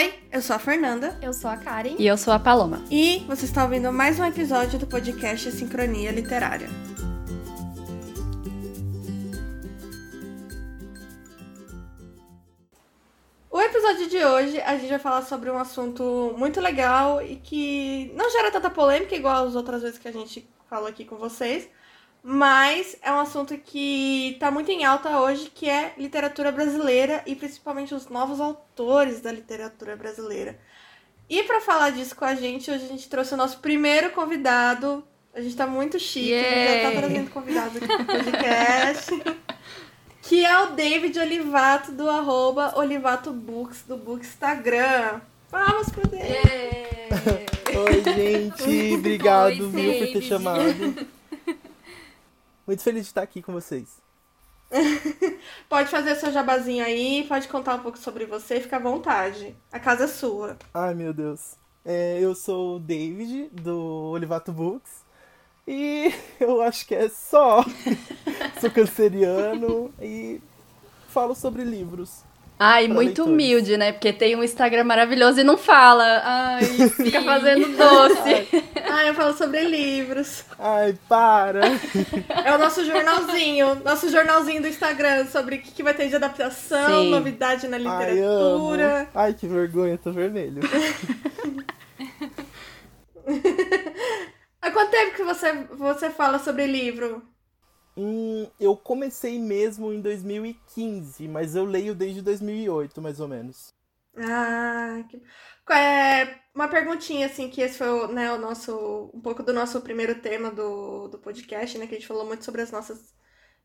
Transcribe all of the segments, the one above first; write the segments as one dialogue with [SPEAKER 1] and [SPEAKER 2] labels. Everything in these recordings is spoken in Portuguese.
[SPEAKER 1] Oi, eu sou a Fernanda.
[SPEAKER 2] Eu sou a Karen.
[SPEAKER 3] E eu sou a Paloma.
[SPEAKER 1] E você está ouvindo mais um episódio do podcast Sincronia Literária. O episódio de hoje a gente vai falar sobre um assunto muito legal e que não gera tanta polêmica igual as outras vezes que a gente falou aqui com vocês, mas é um assunto que está muito em alta hoje, que é literatura brasileira e principalmente os novos autores da literatura brasileira. E para falar disso com a gente, hoje a gente trouxe o nosso primeiro convidado. A gente está muito chique, gente já tá trazendo convidados aqui pro podcast. que é o David Olivato, do arroba Olivato Books, do Book Instagram. Palmas pro David!
[SPEAKER 4] Oi, gente! Obrigado,
[SPEAKER 2] Oi,
[SPEAKER 4] viu, por ter chamado. Muito feliz de estar aqui com vocês.
[SPEAKER 1] Pode fazer seu jabazinho aí, pode contar um pouco sobre você, fica à vontade. A casa é sua.
[SPEAKER 4] Ai, meu Deus. É, eu sou o David, do Olivato Books. E eu acho que é só. sou canceriano e falo sobre livros.
[SPEAKER 3] Ai,
[SPEAKER 4] Pra
[SPEAKER 3] muito
[SPEAKER 4] leitores.
[SPEAKER 3] humilde, né? Porque tem um Instagram maravilhoso e não fala. Ai, fica fazendo doce.
[SPEAKER 1] Ah, eu falo sobre livros.
[SPEAKER 4] Ai, para!
[SPEAKER 1] É o nosso jornalzinho, nosso jornalzinho do Instagram sobre o que, que vai ter de adaptação,
[SPEAKER 3] Sim.
[SPEAKER 1] novidade na
[SPEAKER 4] Ai,
[SPEAKER 1] literatura.
[SPEAKER 4] Ai, que vergonha, tô vermelho.
[SPEAKER 1] Há quanto tempo que você, você fala sobre livro?
[SPEAKER 4] Hum, eu comecei mesmo em 2015, mas eu leio desde 2008, mais ou menos.
[SPEAKER 1] Ah, que... é, uma perguntinha assim, que esse foi o, né, o nosso, um pouco do nosso primeiro tema do, do podcast, né, que a gente falou muito sobre as nossas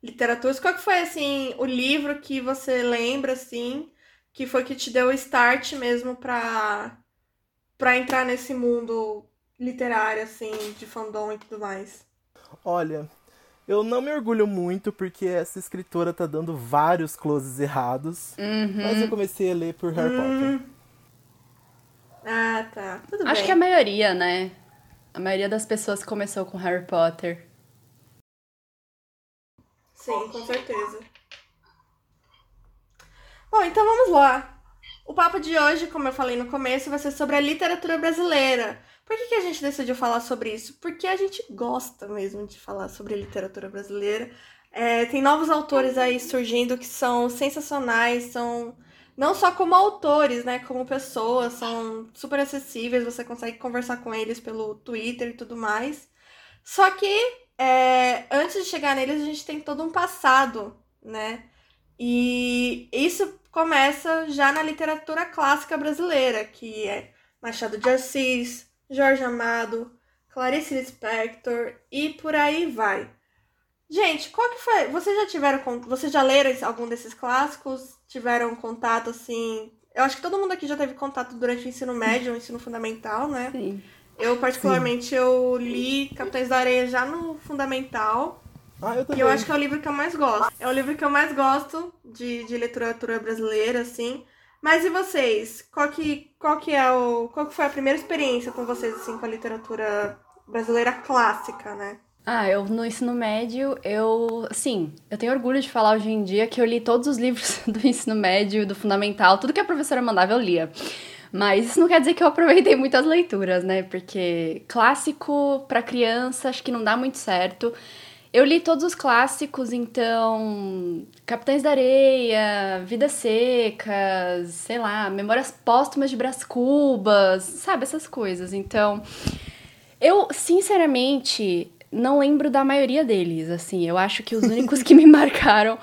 [SPEAKER 1] literaturas. Qual que foi assim o livro que você lembra assim, que foi que te deu o start mesmo pra para entrar nesse mundo literário assim, de fandom e tudo mais?
[SPEAKER 4] Olha, eu não me orgulho muito porque essa escritora tá dando vários closes errados, mas eu comecei a ler por Harry Potter.
[SPEAKER 1] Ah, tá. Tudo
[SPEAKER 3] Acho
[SPEAKER 1] bem.
[SPEAKER 3] que a maioria, né? A maioria das pessoas começou com Harry Potter.
[SPEAKER 1] Sim, com certeza. Bom, então vamos lá. O papo de hoje, como eu falei no começo, vai ser sobre a literatura brasileira. Por que, que a gente decidiu falar sobre isso? Porque a gente gosta mesmo de falar sobre literatura brasileira. É, tem novos autores aí surgindo que são sensacionais, são não só como autores, né, como pessoas, são super acessíveis, você consegue conversar com eles pelo Twitter e tudo mais. Só que é, antes de chegar neles, a gente tem todo um passado, né? E isso começa já na literatura clássica brasileira, que é Machado de Assis, Jorge Amado, Clarice Lispector e por aí vai. Gente, qual que foi? Vocês já tiveram, vocês já leram algum desses clássicos? Tiveram contato assim? Eu acho que todo mundo aqui já teve contato durante o ensino médio, o ensino fundamental, né?
[SPEAKER 3] Sim.
[SPEAKER 1] Eu, particularmente, eu li Capitães da Areia já no Fundamental.
[SPEAKER 4] Ah, eu
[SPEAKER 1] E
[SPEAKER 4] também.
[SPEAKER 1] eu acho que é o livro que eu mais gosto. É o livro que eu mais gosto de, de literatura brasileira, assim. Mas e vocês? Qual que, qual que é o. Qual que foi a primeira experiência com vocês, assim, com a literatura brasileira clássica, né?
[SPEAKER 3] Ah, eu no ensino médio, eu, sim, eu tenho orgulho de falar hoje em dia que eu li todos os livros do ensino médio, do fundamental, tudo que a professora mandava eu lia. Mas isso não quer dizer que eu aproveitei muitas leituras, né? Porque clássico pra criança acho que não dá muito certo. Eu li todos os clássicos, então. Capitães da Areia, Vidas Secas, sei lá, Memórias Póstumas de Brás Cubas, sabe? Essas coisas. Então. Eu, sinceramente, não lembro da maioria deles, assim. Eu acho que os únicos que me marcaram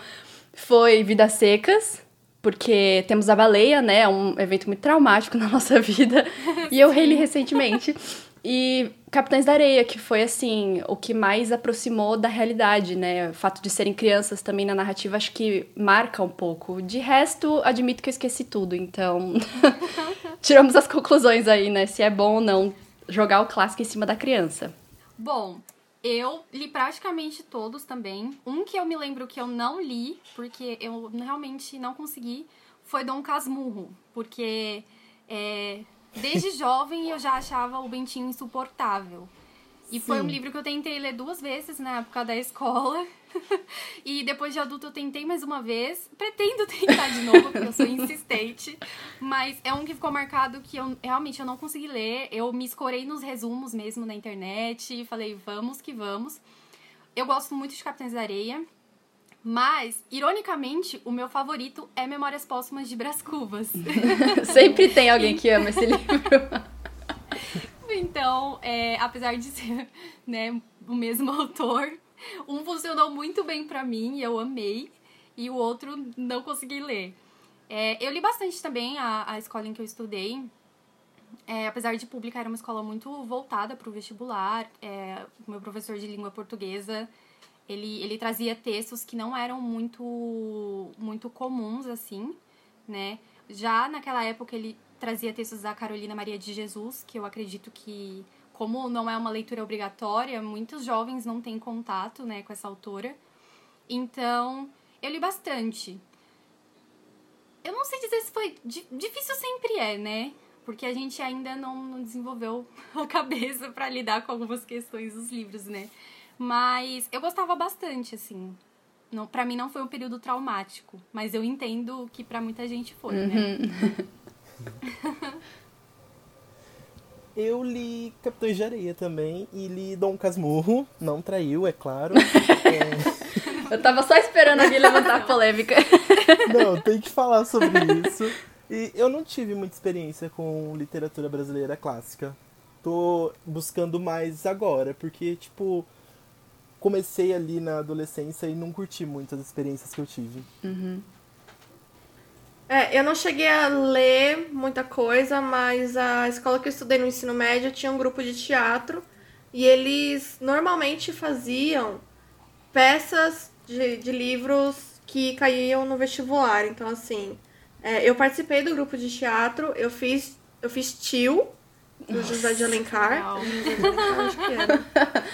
[SPEAKER 3] foi Vidas Secas, porque temos a baleia, né? É um evento muito traumático na nossa vida. e eu reli recentemente. E Capitães da Areia, que foi, assim, o que mais aproximou da realidade, né? O fato de serem crianças também na narrativa, acho que marca um pouco. De resto, admito que eu esqueci tudo, então... Tiramos as conclusões aí, né? Se é bom ou não jogar o clássico em cima da criança.
[SPEAKER 2] Bom, eu li praticamente todos também. Um que eu me lembro que eu não li, porque eu realmente não consegui, foi Dom Casmurro. Porque é, desde jovem eu já achava o Bentinho insuportável. E foi um
[SPEAKER 4] Sim.
[SPEAKER 2] livro que eu tentei ler duas vezes na época da escola. e depois de adulto eu tentei mais uma vez. Pretendo tentar de novo, porque eu sou insistente. Mas é um que ficou marcado que eu realmente eu não consegui ler. Eu me escorei nos resumos mesmo na internet e falei, vamos que vamos. Eu gosto muito de Capitães da Areia. Mas, ironicamente, o meu favorito é Memórias Póstumas de Brás Cubas.
[SPEAKER 3] Sempre tem alguém que ama esse livro.
[SPEAKER 2] Então, é, apesar de ser né, o mesmo autor, um funcionou muito bem pra mim e eu amei, e o outro não consegui ler. É, eu li bastante também a, a escola em que eu estudei. É, apesar de pública, era uma escola muito voltada para o vestibular. É, meu professor de língua portuguesa, ele, ele trazia textos que não eram muito, muito comuns, assim, né? Já naquela época, ele trazia textos da Carolina Maria de Jesus, que eu acredito que, como não é uma leitura obrigatória, muitos jovens não têm contato, né, com essa autora. Então, eu li bastante. Eu não sei dizer se foi... di- Difícil sempre é, né? Porque a gente ainda não, não desenvolveu a cabeça pra lidar com algumas questões dos livros, né? Mas eu gostava bastante, assim. Não, para mim não foi um período traumático, mas eu entendo que pra muita gente foi, né?
[SPEAKER 4] Eu li Capitães de Areia também e li Dom Casmurro. Não traiu, é claro. É,
[SPEAKER 3] Eu tava só esperando alguém levantar a polêmica.
[SPEAKER 4] não, tem que falar sobre isso. E eu não tive muita experiência com literatura brasileira clássica. Tô buscando mais agora, porque, tipo, comecei ali na adolescência e não curti muito as experiências que eu tive.
[SPEAKER 1] É, eu não cheguei a ler muita coisa, mas a escola que eu estudei no ensino médio tinha um grupo de teatro e eles normalmente faziam peças de, de livros que caíam no vestibular. Então, assim, é, eu participei do grupo de teatro, eu fiz, eu fiz Tio, do José de Alencar.
[SPEAKER 2] legal.
[SPEAKER 1] José de Alencar, acho que era.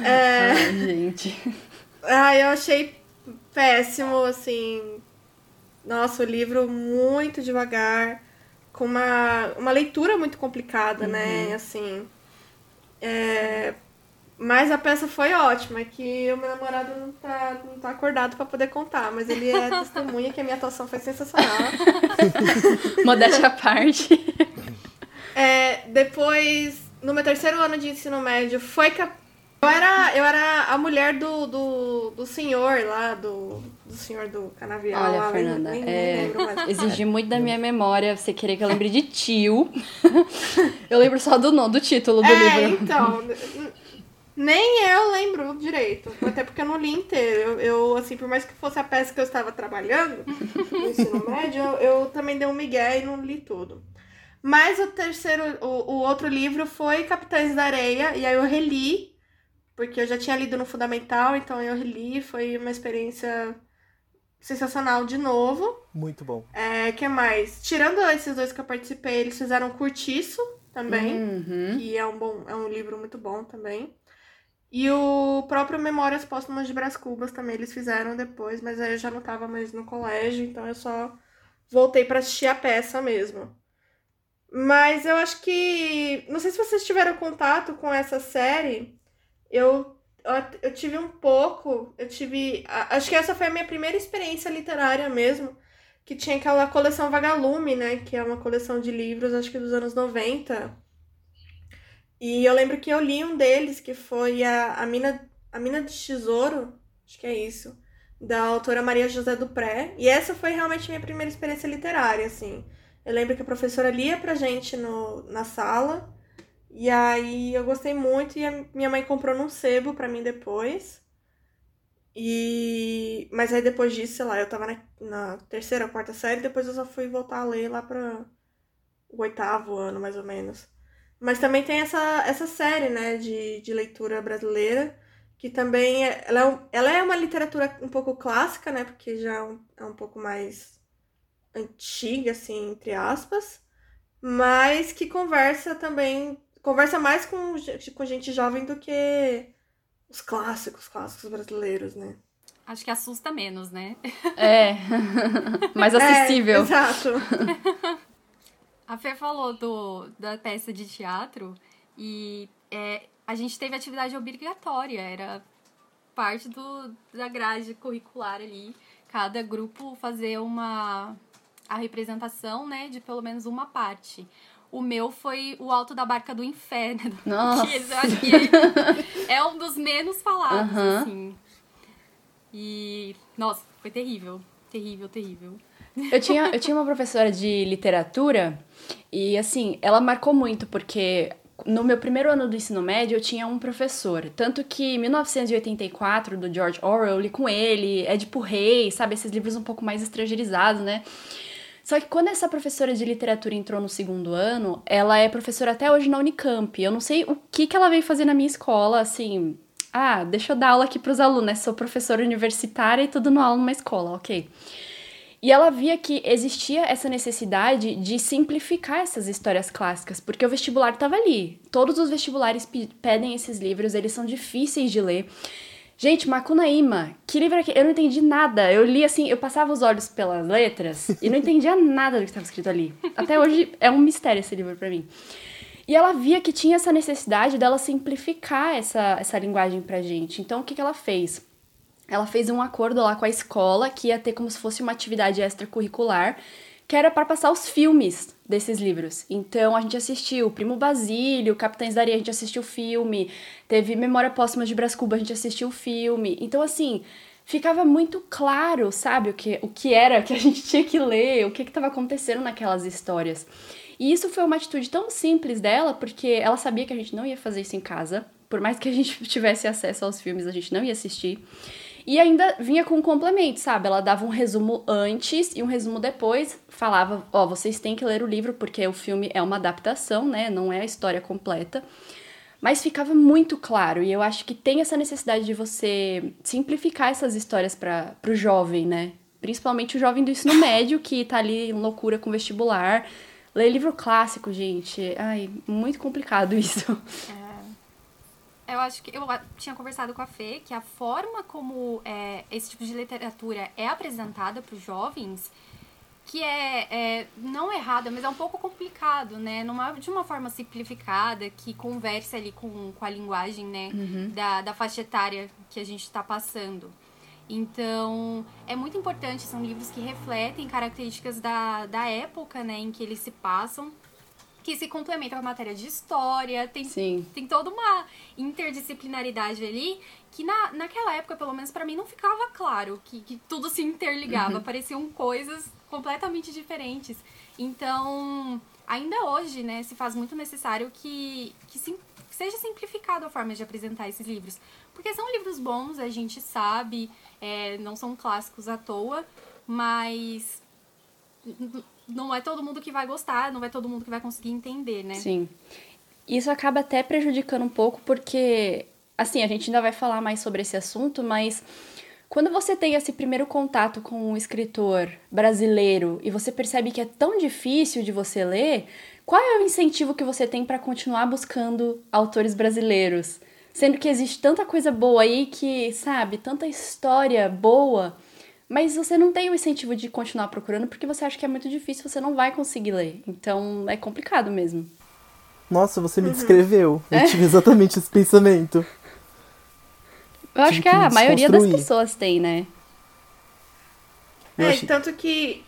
[SPEAKER 1] É,
[SPEAKER 3] Ai, gente.
[SPEAKER 1] ah, eu achei péssimo, assim. Nossa, o livro muito devagar, com uma, uma leitura muito complicada, né? Assim. é, Mas a peça foi ótima, é que o meu namorado não tá, não tá acordado pra poder contar, mas ele é testemunha que a minha atuação foi sensacional.
[SPEAKER 3] Modéstia à parte.
[SPEAKER 1] É, depois, no meu terceiro ano de ensino médio, foi que eu era, eu era a mulher do, do, do senhor lá, do, do senhor do canavial.
[SPEAKER 3] Olha,
[SPEAKER 1] lá,
[SPEAKER 3] Fernanda,
[SPEAKER 1] nem, nem
[SPEAKER 3] é, exigir muito da minha memória você querer que eu lembre de tio. Eu lembro só do nome, do título do
[SPEAKER 1] É,
[SPEAKER 3] livro.
[SPEAKER 1] então, nem eu lembro direito, até porque eu não li inteiro. Eu, eu, assim, por mais que fosse a peça que eu estava trabalhando no ensino médio, eu, eu também dei um migué e não li tudo. Mas o terceiro, o, o outro livro foi Capitães da Areia, e aí eu reli, porque eu já tinha lido no Fundamental, então eu reli, foi uma experiência sensacional de novo.
[SPEAKER 4] Muito bom.
[SPEAKER 1] É, que mais? Tirando esses dois que eu participei, eles fizeram Curtiço também
[SPEAKER 3] Uhum.
[SPEAKER 1] que é um bom, é um livro muito bom também. E o próprio Memórias Póstumas de Brás Cubas também eles fizeram depois, mas aí eu já não tava mais no colégio, então eu só voltei pra assistir a peça mesmo. Mas eu acho que. Não sei se vocês tiveram contato com essa série. Eu, eu, tive um pouco. Eu tive. Acho que essa foi a minha primeira experiência literária mesmo. Que tinha aquela coleção Vagalume, né? Que é uma coleção de livros, acho que dos anos 90. E eu lembro que eu li um deles, que foi a, a, Mina, a Mina de Tesouro, acho que é isso, da autora Maria José Dupré. E essa foi realmente minha primeira experiência literária, assim. Eu lembro que a professora lia pra gente no, na sala, e aí eu gostei muito, e a minha mãe comprou num sebo pra mim depois. E... Mas aí depois disso, sei lá, eu tava na, na terceira, quarta série, depois eu só fui voltar a ler lá pra o oitavo ano, mais ou menos. Mas também tem essa, essa série, né, de, de leitura brasileira, que também é, ela, é ela é uma literatura um pouco clássica, né, porque já é um, é um pouco mais antiga, assim, entre aspas, mas que conversa também, conversa mais com, com gente jovem do que os clássicos, clássicos brasileiros, né.
[SPEAKER 2] Acho que assusta menos, né?
[SPEAKER 3] É. Mais acessível.
[SPEAKER 1] É, exato.
[SPEAKER 2] A Fê falou do, da peça de teatro e é, a gente teve atividade obrigatória, era parte do, da grade curricular ali. Cada grupo fazer uma a representação, né, de pelo menos uma parte. O meu foi o Alto da Barca do Inferno.
[SPEAKER 3] Nossa.
[SPEAKER 2] Que eu acho que é, um dos menos falados, assim. E, nossa, foi terrível. Terrível, terrível.
[SPEAKER 3] Eu tinha, eu tinha uma professora de literatura e, assim, ela marcou muito porque no meu primeiro ano do ensino médio eu tinha um professor. Tanto que 1984, do George Orwell, eu li com ele, Édipo Rei, sabe? Esses livros um pouco mais estrangeirizados, né? Só que quando essa professora de literatura entrou no segundo ano, ela é professora até hoje na Unicamp. Eu não sei o que, que ela veio fazer na minha escola, assim. Ah, deixa eu dar aula aqui pros alunos, né? Sou professora universitária e tô dando aula numa escola, ok. E ela via que existia essa necessidade de simplificar essas histórias clássicas, porque o vestibular estava ali. Todos os vestibulares pe- pedem esses livros, eles são difíceis de ler. Gente, Macunaíma, que livro é aquele? Eu não entendi nada. Eu li assim, eu passava os olhos pelas letras e não entendia nada do que estava escrito ali. Até hoje é um mistério esse livro pra mim. E ela via que tinha essa necessidade dela simplificar essa, essa linguagem pra gente. Então, o que, que ela fez? Ela fez um acordo lá com a escola que ia ter como se fosse uma atividade extracurricular, que era para passar os filmes desses livros. Então a gente assistiu Primo Basílio, Capitães da Areia, a gente assistiu o filme, teve Memória Póstuma de Brás Cuba, a gente assistiu o filme. Então assim, ficava muito claro, sabe, o que, o que era que a gente tinha que ler, o que estava acontecendo naquelas histórias. E isso foi uma atitude tão simples dela, porque ela sabia que a gente não ia fazer isso em casa. Por mais que a gente tivesse acesso aos filmes, a gente não ia assistir. E ainda vinha com um complemento, sabe? Ela dava um resumo antes e um resumo depois. Falava, ó, vocês têm que ler o livro porque o filme é uma adaptação, né? Não é a história completa. Mas ficava muito claro, e eu acho que tem essa necessidade de você simplificar essas histórias para o jovem, né? Principalmente o jovem do ensino médio que tá ali em loucura com vestibular. Ler livro clássico, gente. Ai, muito complicado isso.
[SPEAKER 2] Eu acho que eu tinha conversado com a Fê que a forma como é, esse tipo de literatura é apresentada para os jovens, que é, é não errada, mas é um pouco complicado, né? Numa, de uma forma simplificada, que converse ali com, com a linguagem, né? Da, da faixa etária que a gente está passando. Então, é muito importante, são livros que refletem características da, da época, né, em que eles se passam, que se complementam com a matéria de história, tem
[SPEAKER 3] Sim.
[SPEAKER 2] tem toda uma interdisciplinaridade ali que na, naquela época, pelo menos pra mim, não ficava claro que, que tudo se interligava. Pareciam coisas completamente diferentes. Então, ainda hoje, né, se faz muito necessário que, que sim- que seja simplificada a forma de apresentar esses livros. Porque são livros bons, a gente sabe, é, não são clássicos à toa, mas não é todo mundo que vai gostar, não é todo mundo que vai conseguir entender, né?
[SPEAKER 3] Sim. Isso acaba até prejudicando um pouco, porque, assim, a gente ainda vai falar mais sobre esse assunto, mas quando você tem esse primeiro contato com um escritor brasileiro e você percebe que é tão difícil de você ler, qual é o incentivo que você tem para continuar buscando autores brasileiros? Sendo que existe tanta coisa boa aí que, sabe, tanta história boa, mas você não tem o incentivo de continuar procurando porque você acha que é muito difícil, você não vai conseguir ler. Então é complicado mesmo.
[SPEAKER 4] Nossa, você me descreveu. Eu tive exatamente esse pensamento.
[SPEAKER 3] Eu acho que
[SPEAKER 4] que
[SPEAKER 3] a maioria das pessoas tem, né?
[SPEAKER 4] Eu
[SPEAKER 1] É,
[SPEAKER 4] achei-
[SPEAKER 1] tanto que.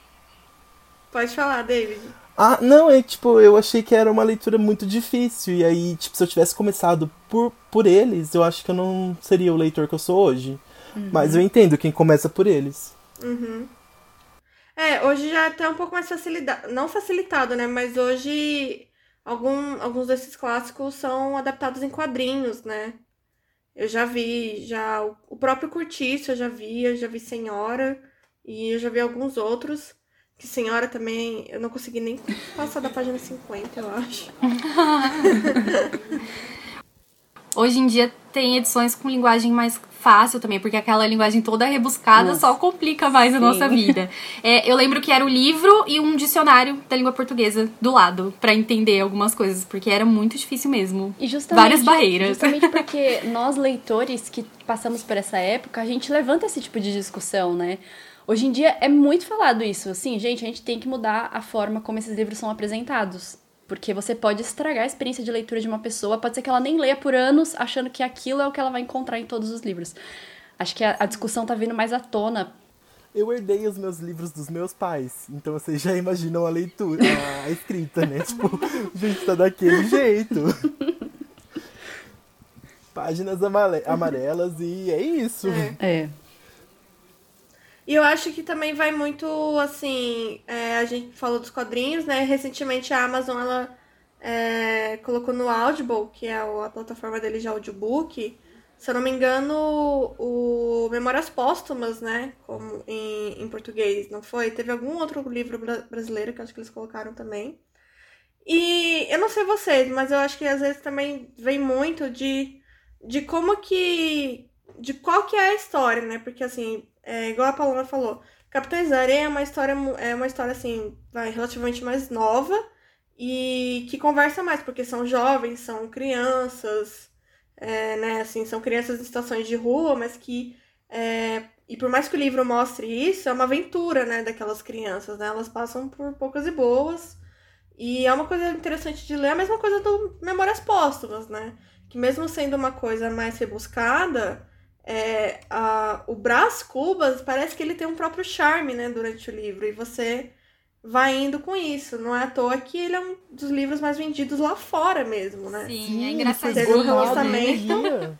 [SPEAKER 1] Pode falar, David.
[SPEAKER 4] Ah, não, é tipo, eu achei que era uma leitura muito difícil. E aí, tipo, se eu tivesse começado por, por eles, eu acho que eu não seria o leitor que eu sou hoje. Mas eu entendo quem começa por eles.
[SPEAKER 1] Uhum. É, hoje já é até um pouco mais facilitado. Não facilitado, né? Mas hoje algum, alguns desses clássicos são adaptados em quadrinhos, né? Eu já vi, já o- o próprio Curtiço eu já vi, eu já vi Senhora e eu já vi alguns outros. Que Senhora também, eu não consegui nem passar da página 50, eu acho.
[SPEAKER 2] Hoje em dia tem edições com linguagem mais fácil também, porque aquela linguagem toda rebuscada
[SPEAKER 3] Nossa.
[SPEAKER 2] só complica mais a
[SPEAKER 3] Sim.
[SPEAKER 2] nossa vida. É, eu lembro que era o livro e um dicionário da língua portuguesa do lado, pra entender algumas coisas, porque era muito difícil mesmo.
[SPEAKER 3] E justamente,
[SPEAKER 2] Várias barreiras.
[SPEAKER 3] Justamente porque nós, leitores que passamos por essa época, a gente levanta esse tipo de discussão, né? Hoje em dia é muito falado isso. Assim, gente, a gente tem que mudar a forma como esses livros são apresentados. Porque você pode estragar a experiência de leitura de uma pessoa, pode ser que ela nem leia por anos, achando que aquilo é o que ela vai encontrar em todos os livros. Acho que a, a discussão tá vindo mais à tona.
[SPEAKER 4] Eu herdei os meus livros dos meus pais, então vocês já imaginam a leitura, a escrita, né? Tipo, gente, tá daquele jeito. Páginas amarelas e é isso.
[SPEAKER 1] É.
[SPEAKER 3] É.
[SPEAKER 1] E eu acho que também vai muito, assim, é, a gente falou dos quadrinhos, né? Recentemente a Amazon, ela é, colocou no Audible, que é a plataforma dele de audiobook, se eu não me engano, o Memórias Póstumas, né? Como em, em português, não foi? Teve algum outro livro bra- brasileiro que acho que eles colocaram também. E eu não sei vocês, mas eu acho que às vezes também vem muito de, de como que. de qual que é a história, né? Porque assim, é, igual a Paloma falou, Capitães da Areia é uma história, é uma história assim, vai, relativamente mais nova e que conversa mais, porque são jovens, são crianças, é, né? Assim, são crianças em situações de rua, mas que. é, e por mais que o livro mostre isso, é uma aventura, né, daquelas crianças, né? Elas passam por poucas e boas. E é uma coisa interessante de ler, a mesma coisa do Memórias Póstumas, né? Que mesmo sendo uma coisa mais rebuscada, é, a, o Brás Cubas parece que ele tem um próprio charme, né, durante o livro. E você vai indo com isso. Não é à toa que ele é um dos livros mais vendidos lá fora mesmo, né?
[SPEAKER 2] Sim, é
[SPEAKER 4] foi
[SPEAKER 1] Teve um
[SPEAKER 2] engraçadinho.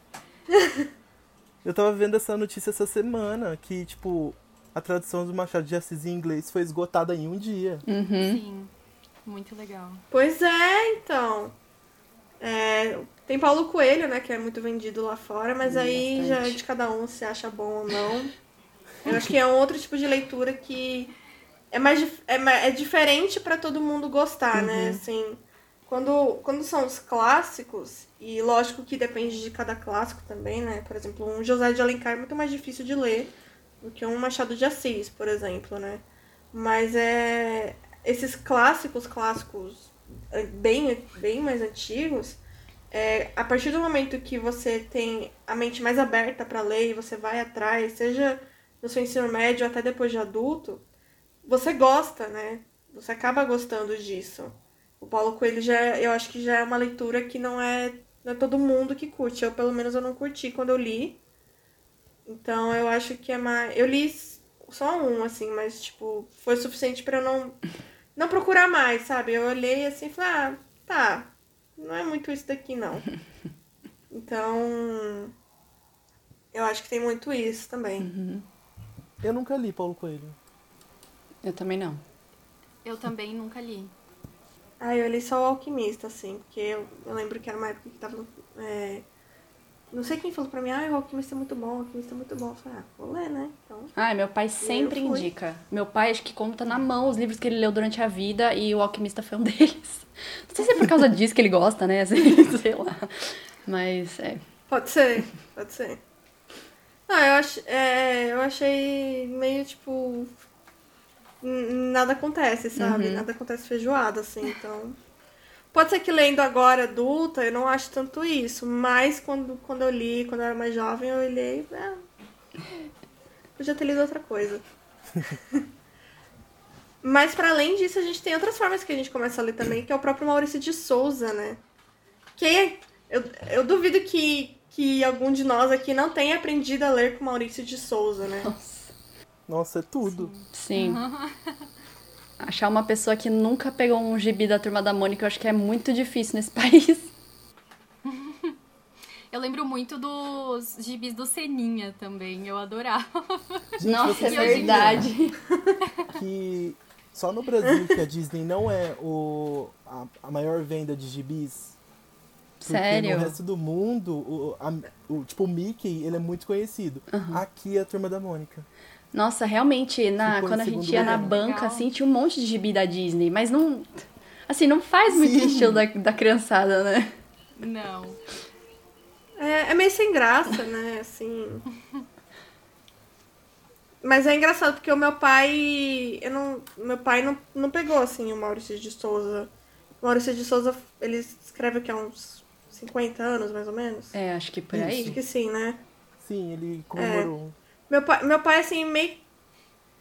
[SPEAKER 4] Eu tava vendo essa notícia essa semana, que, tipo, a tradução do Machado de Assis em inglês foi esgotada em um dia.
[SPEAKER 3] Uhum.
[SPEAKER 2] Sim, muito legal.
[SPEAKER 1] Pois é, então. É, tem Paulo Coelho, né, que é muito vendido lá fora, mas aí já é
[SPEAKER 3] bastante.
[SPEAKER 1] de cada um se acha bom ou não. Eu acho que é um outro tipo de leitura que é mais é, é diferente pra todo mundo gostar, né? Assim, quando, quando são os clássicos, e lógico que depende de cada clássico também, né? Por exemplo, um José de Alencar é muito mais difícil de ler do que um Machado de Assis, por exemplo, né? Mas é esses clássicos, clássicos bem, bem mais antigos, é, a partir do momento que você tem a mente mais aberta para ler e você vai atrás, seja no seu ensino médio até depois de adulto, você gosta, né? Você acaba gostando disso. O Paulo Coelho já, eu acho que já é uma leitura que não é, não é todo mundo que curte. Eu, pelo menos, eu não curti quando eu li. Então, eu acho que é mais... Eu li só um, assim, mas, tipo, foi suficiente para eu não, não procurar mais, sabe? Eu olhei assim e falei, ah, tá, não é muito isso daqui, não. Então, eu acho que tem muito isso também.
[SPEAKER 4] Eu nunca li Paulo Coelho.
[SPEAKER 3] Eu também não.
[SPEAKER 2] Eu também nunca li.
[SPEAKER 1] Ah, eu li só o Alquimista, assim, porque eu, eu lembro que era uma época que tava. é, Não sei quem falou pra mim, ah, o Alquimista é muito bom, o Alquimista é muito bom. Eu falei, ah, vou ler, né? Então.
[SPEAKER 3] Ai, meu pai sempre indica. Meu pai acho que conta na mão os livros que ele leu durante a vida e o Alquimista foi um deles. Não sei se é por causa disso que ele gosta, né? Assim, sei lá. Mas é.
[SPEAKER 1] Pode ser, pode ser. Não, eu, ach, é, eu achei meio tipo. Nada acontece, sabe? Nada acontece feijoada, assim, então. Pode ser que lendo agora adulta eu não acho tanto isso, mas quando, quando eu li, quando eu era mais jovem, eu olhei. Ah, podia ter lido outra coisa. mas para além disso, a gente tem outras formas que a gente começa a ler também, que é o próprio Maurício de Souza, né? Que eu, eu duvido que, que algum de nós aqui não tenha aprendido a ler com Maurício de Souza, né?
[SPEAKER 4] Nossa, é tudo.
[SPEAKER 3] Sim. Achar uma pessoa que nunca pegou um gibi da turma da Mônica, eu acho que é muito difícil nesse país.
[SPEAKER 2] Eu lembro muito dos gibis do Seninha também, eu adorava.
[SPEAKER 4] Gente,
[SPEAKER 3] Nossa, é verdade.
[SPEAKER 4] que só no Brasil que a Disney não é o, a, a maior venda de gibis. Porque
[SPEAKER 3] Sério?
[SPEAKER 4] no resto do mundo, o, a- o- tipo, o Mickey, ele é muito conhecido. Aqui é a Turma da Mônica.
[SPEAKER 3] Nossa, realmente, na,
[SPEAKER 4] Ficou
[SPEAKER 3] quando a gente ia na banca, assim, tinha um monte de gibi da Disney, mas não. Assim, não faz muito
[SPEAKER 4] Sim.
[SPEAKER 3] estilo da, da criançada, né?
[SPEAKER 2] Não.
[SPEAKER 1] É, é meio sem graça, né? Assim. Mas é engraçado porque o meu pai. Eu não, meu pai não, não pegou assim o Maurício de Souza. O Maurício de Souza, ele escreve aqui há uns 50 anos, mais ou menos.
[SPEAKER 3] É, acho que por
[SPEAKER 4] Isso.
[SPEAKER 3] aí.
[SPEAKER 1] Acho que sim, né?
[SPEAKER 4] Sim, ele comemorou.
[SPEAKER 1] Meu pai, meu pai, assim, meio.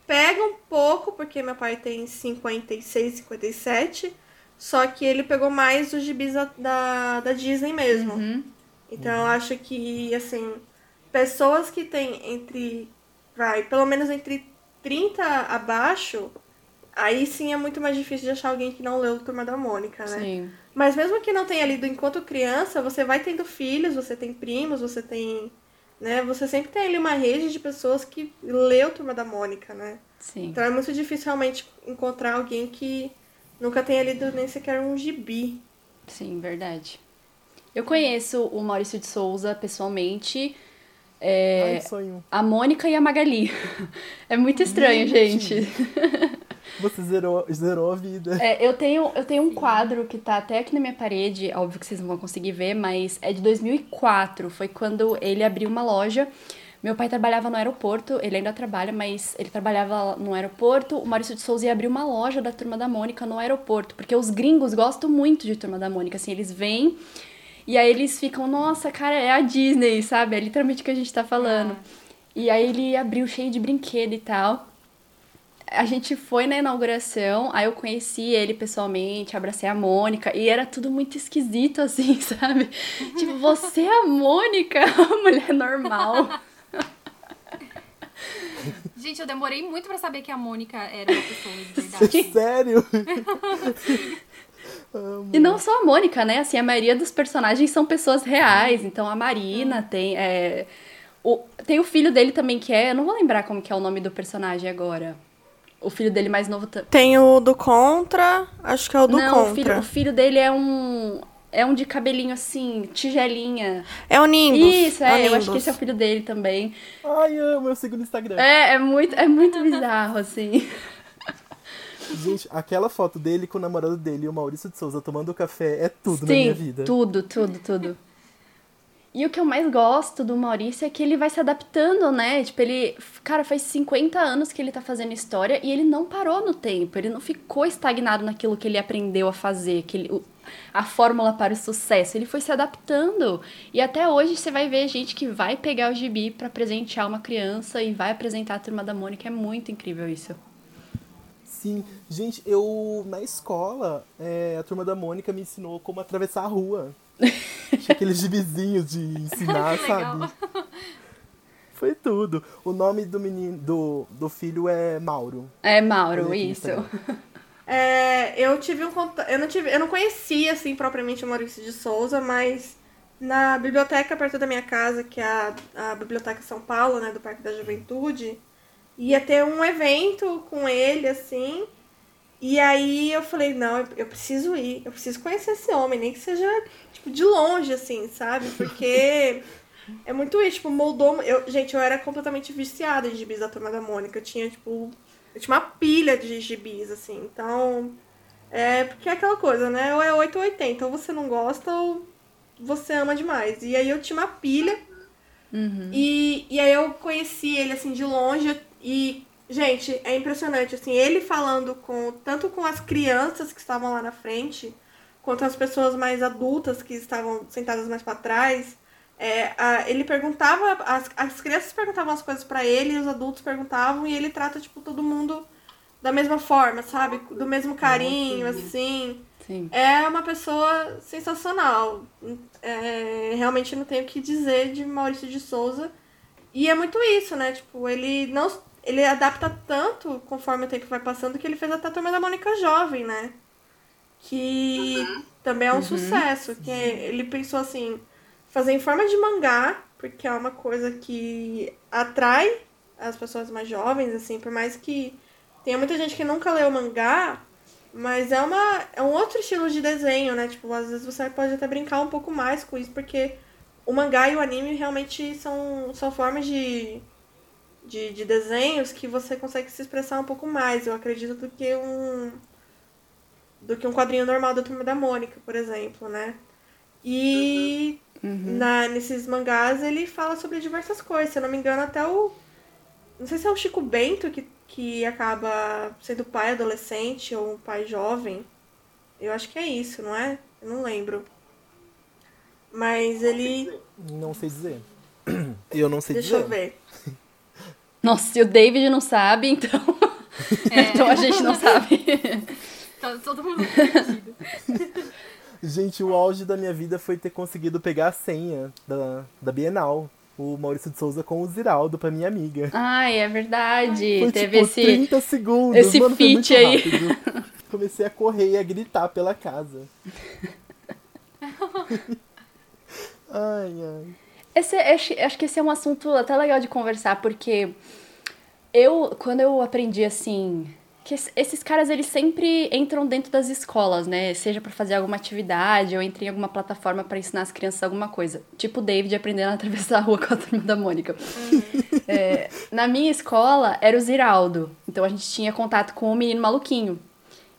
[SPEAKER 1] Pega um pouco, porque meu pai tem 56, 57. só que ele pegou mais os gibis da, da, da Disney mesmo.
[SPEAKER 3] Uhum.
[SPEAKER 1] Então eu acho que, assim, pessoas que têm entre. Vai, pelo menos entre 30 abaixo, aí sim é muito mais difícil de achar alguém que não leu Turma da Mônica, né?
[SPEAKER 3] Sim.
[SPEAKER 1] Mas mesmo que não tenha lido enquanto criança, você vai tendo filhos, você tem primos, você tem. Né? Você sempre tem ali uma rede de pessoas que leu Turma da Mônica, né?
[SPEAKER 3] Sim.
[SPEAKER 1] Então é muito difícil realmente encontrar alguém que nunca tenha lido nem sequer um gibi.
[SPEAKER 3] Sim, verdade. Eu conheço o Maurício de Souza pessoalmente. É,
[SPEAKER 4] Ai, sonho.
[SPEAKER 3] a Mônica e a Magali. É muito estranho,
[SPEAKER 4] Gente.
[SPEAKER 3] gente.
[SPEAKER 4] Você zerou, zerou a vida.
[SPEAKER 3] É, eu tenho, eu tenho um quadro que tá até aqui na minha parede, óbvio que vocês não vão conseguir ver, mas é de 2004. Foi quando ele abriu uma loja. Meu pai trabalhava no aeroporto, ele ainda trabalha, mas ele trabalhava no aeroporto. O Maurício de Souza ia abrir uma loja da Turma da Mônica no aeroporto, porque os gringos gostam muito de Turma da Mônica, assim, eles vêm e aí eles ficam, nossa, cara, é a Disney, sabe? É literalmente o que a gente tá falando. E aí ele abriu cheio de brinquedo e tal. A gente foi na inauguração, aí eu conheci ele pessoalmente, abracei a Mônica, e era tudo muito esquisito, assim, sabe? tipo, você é a Mônica, a mulher normal.
[SPEAKER 2] Gente, eu demorei muito pra saber que a Mônica era uma pessoa de verdade.
[SPEAKER 4] Sério?
[SPEAKER 3] E não só a Mônica, né? Assim, a maioria dos personagens são pessoas reais. Então a Marina tem. é, o, tem o filho dele também, que é. Eu não vou lembrar como que é o nome do personagem agora. O filho dele mais novo também.
[SPEAKER 1] Tem o do Contra, acho que é o do
[SPEAKER 3] Não, o
[SPEAKER 1] Contra.
[SPEAKER 3] filho, o filho dele é um. É um de cabelinho assim, tigelinha.
[SPEAKER 1] É o Nimbus.
[SPEAKER 3] Isso, é,
[SPEAKER 1] o
[SPEAKER 3] eu acho
[SPEAKER 1] Nimbus.
[SPEAKER 3] que esse é o filho dele também.
[SPEAKER 4] Ai, amo, eu sigo no Instagram.
[SPEAKER 3] É, é muito, é muito bizarro, assim.
[SPEAKER 4] Gente, aquela foto dele com o namorado dele e o Maurício de Souza tomando café é tudo na minha vida.
[SPEAKER 3] Tudo, tudo, tudo. E o que eu mais gosto do Maurício é que ele vai se adaptando, né? Tipo, ele. Cara, faz 50 anos que ele tá fazendo história e ele não parou no tempo. Ele não ficou estagnado naquilo que ele aprendeu a fazer, que ele, a fórmula para o sucesso. Ele foi se adaptando. E até hoje você vai ver gente que vai pegar o gibi pra presentear uma criança e vai apresentar a turma da Mônica. É muito incrível isso.
[SPEAKER 4] Sim, gente, eu na escola, é, a turma da Mônica me ensinou como atravessar a rua. Tinha aqueles gibizinhos de ensinar, sabe? Foi tudo. O nome do menino, do, do filho é Mauro.
[SPEAKER 3] É, Mauro, isso.
[SPEAKER 1] É, eu tive um contato. Eu não tive. Eu não conhecia, assim, propriamente o Maurício de Souza, mas na biblioteca perto da minha casa, que é a, a Biblioteca São Paulo, né, do Parque da Juventude, ia ter um evento com ele, assim. E aí eu falei, não, eu preciso ir, eu preciso conhecer esse homem, nem que seja, tipo, de longe, assim, sabe? Porque é muito isso, tipo, moldou. Eu, gente, eu era completamente viciada em gibis da turma da Mônica. Eu tinha, tipo, eu tinha uma pilha de gibis, assim. Então, é porque é aquela coisa, né? Ou é 8 ou 80. Ou você não gosta ou você ama demais. E aí eu tinha uma pilha. E, e aí eu conheci ele, assim, de longe. E, gente, é impressionante, assim, ele falando com tanto com as crianças que estavam lá na frente, quanto as pessoas mais adultas que estavam sentadas mais pra trás. É, a- ele perguntava, as, as crianças perguntavam as coisas pra ele, os adultos perguntavam, e ele trata, tipo, todo mundo da mesma forma, sabe? Do mesmo carinho, assim.
[SPEAKER 3] Sim.
[SPEAKER 1] É uma pessoa sensacional. É, realmente não tenho o que dizer de Maurício de Souza. E é muito isso, né? Tipo, ele não. Ele adapta tanto conforme o tempo vai passando que ele fez até a turma da Mônica Jovem, né? Que também é um sucesso. Que ele pensou assim, fazer em forma de mangá, porque é uma coisa que atrai as pessoas mais jovens, assim, por mais que tenha muita gente que nunca leu mangá, mas é, uma, é um outro estilo de desenho, né? Tipo, às vezes você pode até brincar um pouco mais com isso, porque o mangá e o anime realmente são, são formas de, de, de desenhos que você consegue se expressar um pouco mais, eu acredito, do que um do que um quadrinho normal da Turma da Mônica, por exemplo, né? E na, nesses mangás ele fala sobre diversas coisas. Se eu não me engano, até o. Não sei se é o Chico Bento que, que acaba sendo pai adolescente ou um pai jovem. Eu acho que é isso, não é? Eu não lembro. Mas ele.
[SPEAKER 4] Não sei dizer. Eu não sei
[SPEAKER 1] Deixa
[SPEAKER 4] dizer.
[SPEAKER 1] eu ver.
[SPEAKER 3] Nossa, se o David não sabe, então. então a gente não sabe.
[SPEAKER 2] Tá todo mundo perdido.
[SPEAKER 4] Gente, o auge da minha vida foi ter conseguido pegar a senha da, da Bienal. O Maurício de Souza com o Ziraldo pra minha amiga.
[SPEAKER 3] Ai, é verdade.
[SPEAKER 4] Foi
[SPEAKER 3] Teve
[SPEAKER 4] tipo
[SPEAKER 3] esse.
[SPEAKER 4] 30 segundos.
[SPEAKER 3] esse
[SPEAKER 4] Mano, foi muito
[SPEAKER 3] feat aí.
[SPEAKER 4] rápido. Comecei a correr e a gritar pela casa. ai, ai.
[SPEAKER 3] Esse, acho, acho que esse é um assunto até legal de conversar, porque eu, quando eu aprendi assim. Que es- esses caras, eles sempre entram dentro das escolas, né? Seja pra fazer alguma atividade ou entram em alguma plataforma pra ensinar as crianças alguma coisa. Tipo o David aprendendo a atravessar a rua com a turma da Mônica. É, na minha escola, era o Ziraldo. Então a gente tinha contato com o menino maluquinho.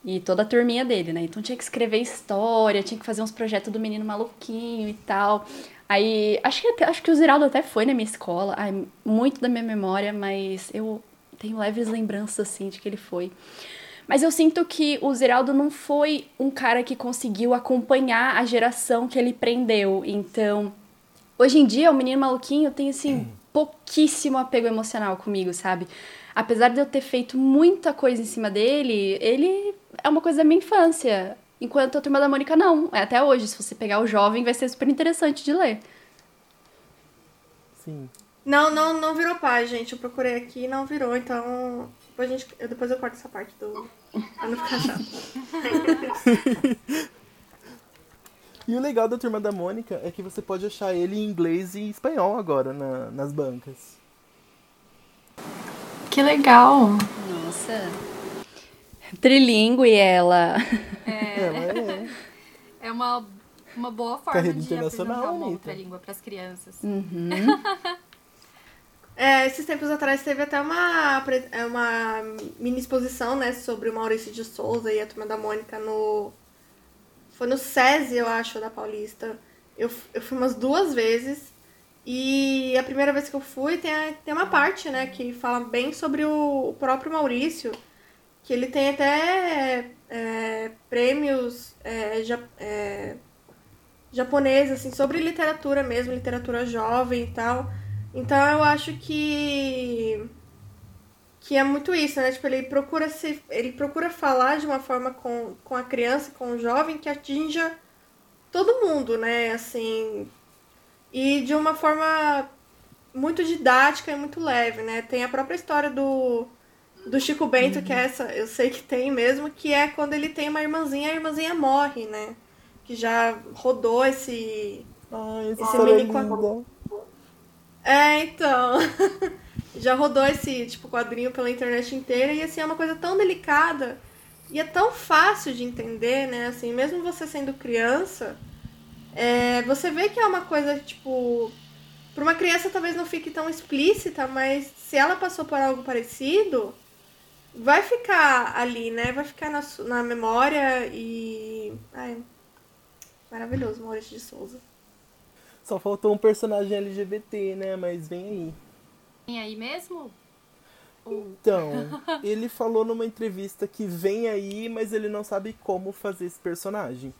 [SPEAKER 3] E toda a turminha dele, né? Então tinha que escrever história, tinha que fazer uns projetos do menino maluquinho e tal. Aí, acho que, até- acho que o Ziraldo até foi na minha escola. Ai, muito da minha memória, mas eu tenho leves lembranças, assim, de que ele foi. Mas eu sinto que o Ziraldo não foi um cara que conseguiu acompanhar a geração que ele prendeu. Então, hoje em dia, o menino maluquinho tem, assim, pouquíssimo apego emocional comigo, sabe? Apesar de eu ter feito muita coisa em cima dele, ele é uma coisa da minha infância. Enquanto a turma da Mônica não. É Até hoje, se você pegar o jovem, vai ser super interessante de ler.
[SPEAKER 4] Sim.
[SPEAKER 1] Não, não, não virou pai, gente. Eu procurei aqui e não virou, então. Depois, a gente, eu, depois eu corto essa parte do. Pra não ficar chato.
[SPEAKER 4] E o legal da Turma da Mônica é que você pode achar ele em inglês e espanhol agora na- nas bancas.
[SPEAKER 2] Que legal.
[SPEAKER 3] Nossa. Trilingue ela.
[SPEAKER 4] Ela é.
[SPEAKER 2] É uma, uma boa forma
[SPEAKER 4] Carreira
[SPEAKER 2] de
[SPEAKER 4] internacional,
[SPEAKER 2] apresentar uma outra língua para as crianças.
[SPEAKER 1] É, esses tempos atrás teve até uma, é, uma mini exposição, né, sobre o Maurício de Souza e a turma da Mônica no. Foi no SESI, eu acho, da Paulista. Eu, eu fui umas duas vezes. E a primeira vez que eu fui tem, a- tem uma parte, né, que fala bem sobre o, o próprio Maurício. Que ele tem até é, prêmios é, ja- é, japoneses, assim, sobre literatura mesmo, literatura jovem e tal. Então eu acho que que é muito isso, né? Tipo, ele procura se ele procura falar de uma forma com, com a criança, com o jovem que atinja todo mundo, né? Assim, e de uma forma muito didática e muito leve, né? Tem a própria história do do Chico Bento, que é essa, eu sei que tem mesmo, que é quando ele tem uma irmãzinha, a irmãzinha morre, né? Que já rodou esse
[SPEAKER 4] Ai, essa
[SPEAKER 1] Esse
[SPEAKER 4] é
[SPEAKER 1] mini
[SPEAKER 4] linda.
[SPEAKER 1] É, então. Já rodou esse tipo quadrinho pela internet inteira e assim é uma coisa tão delicada e é tão fácil de entender, né? Assim, mesmo você sendo criança, é, você vê que é uma coisa tipo para uma criança talvez não fique tão explícita, mas se ela passou por algo parecido, vai ficar ali, né? Vai ficar na, na memória e ai, maravilhoso, Maurício de Souza.
[SPEAKER 4] Só faltou um personagem LGBT, né? Mas vem aí.
[SPEAKER 2] Tem aí mesmo?
[SPEAKER 4] Então, ele falou numa entrevista que vem aí, mas ele não sabe como fazer esse personagem.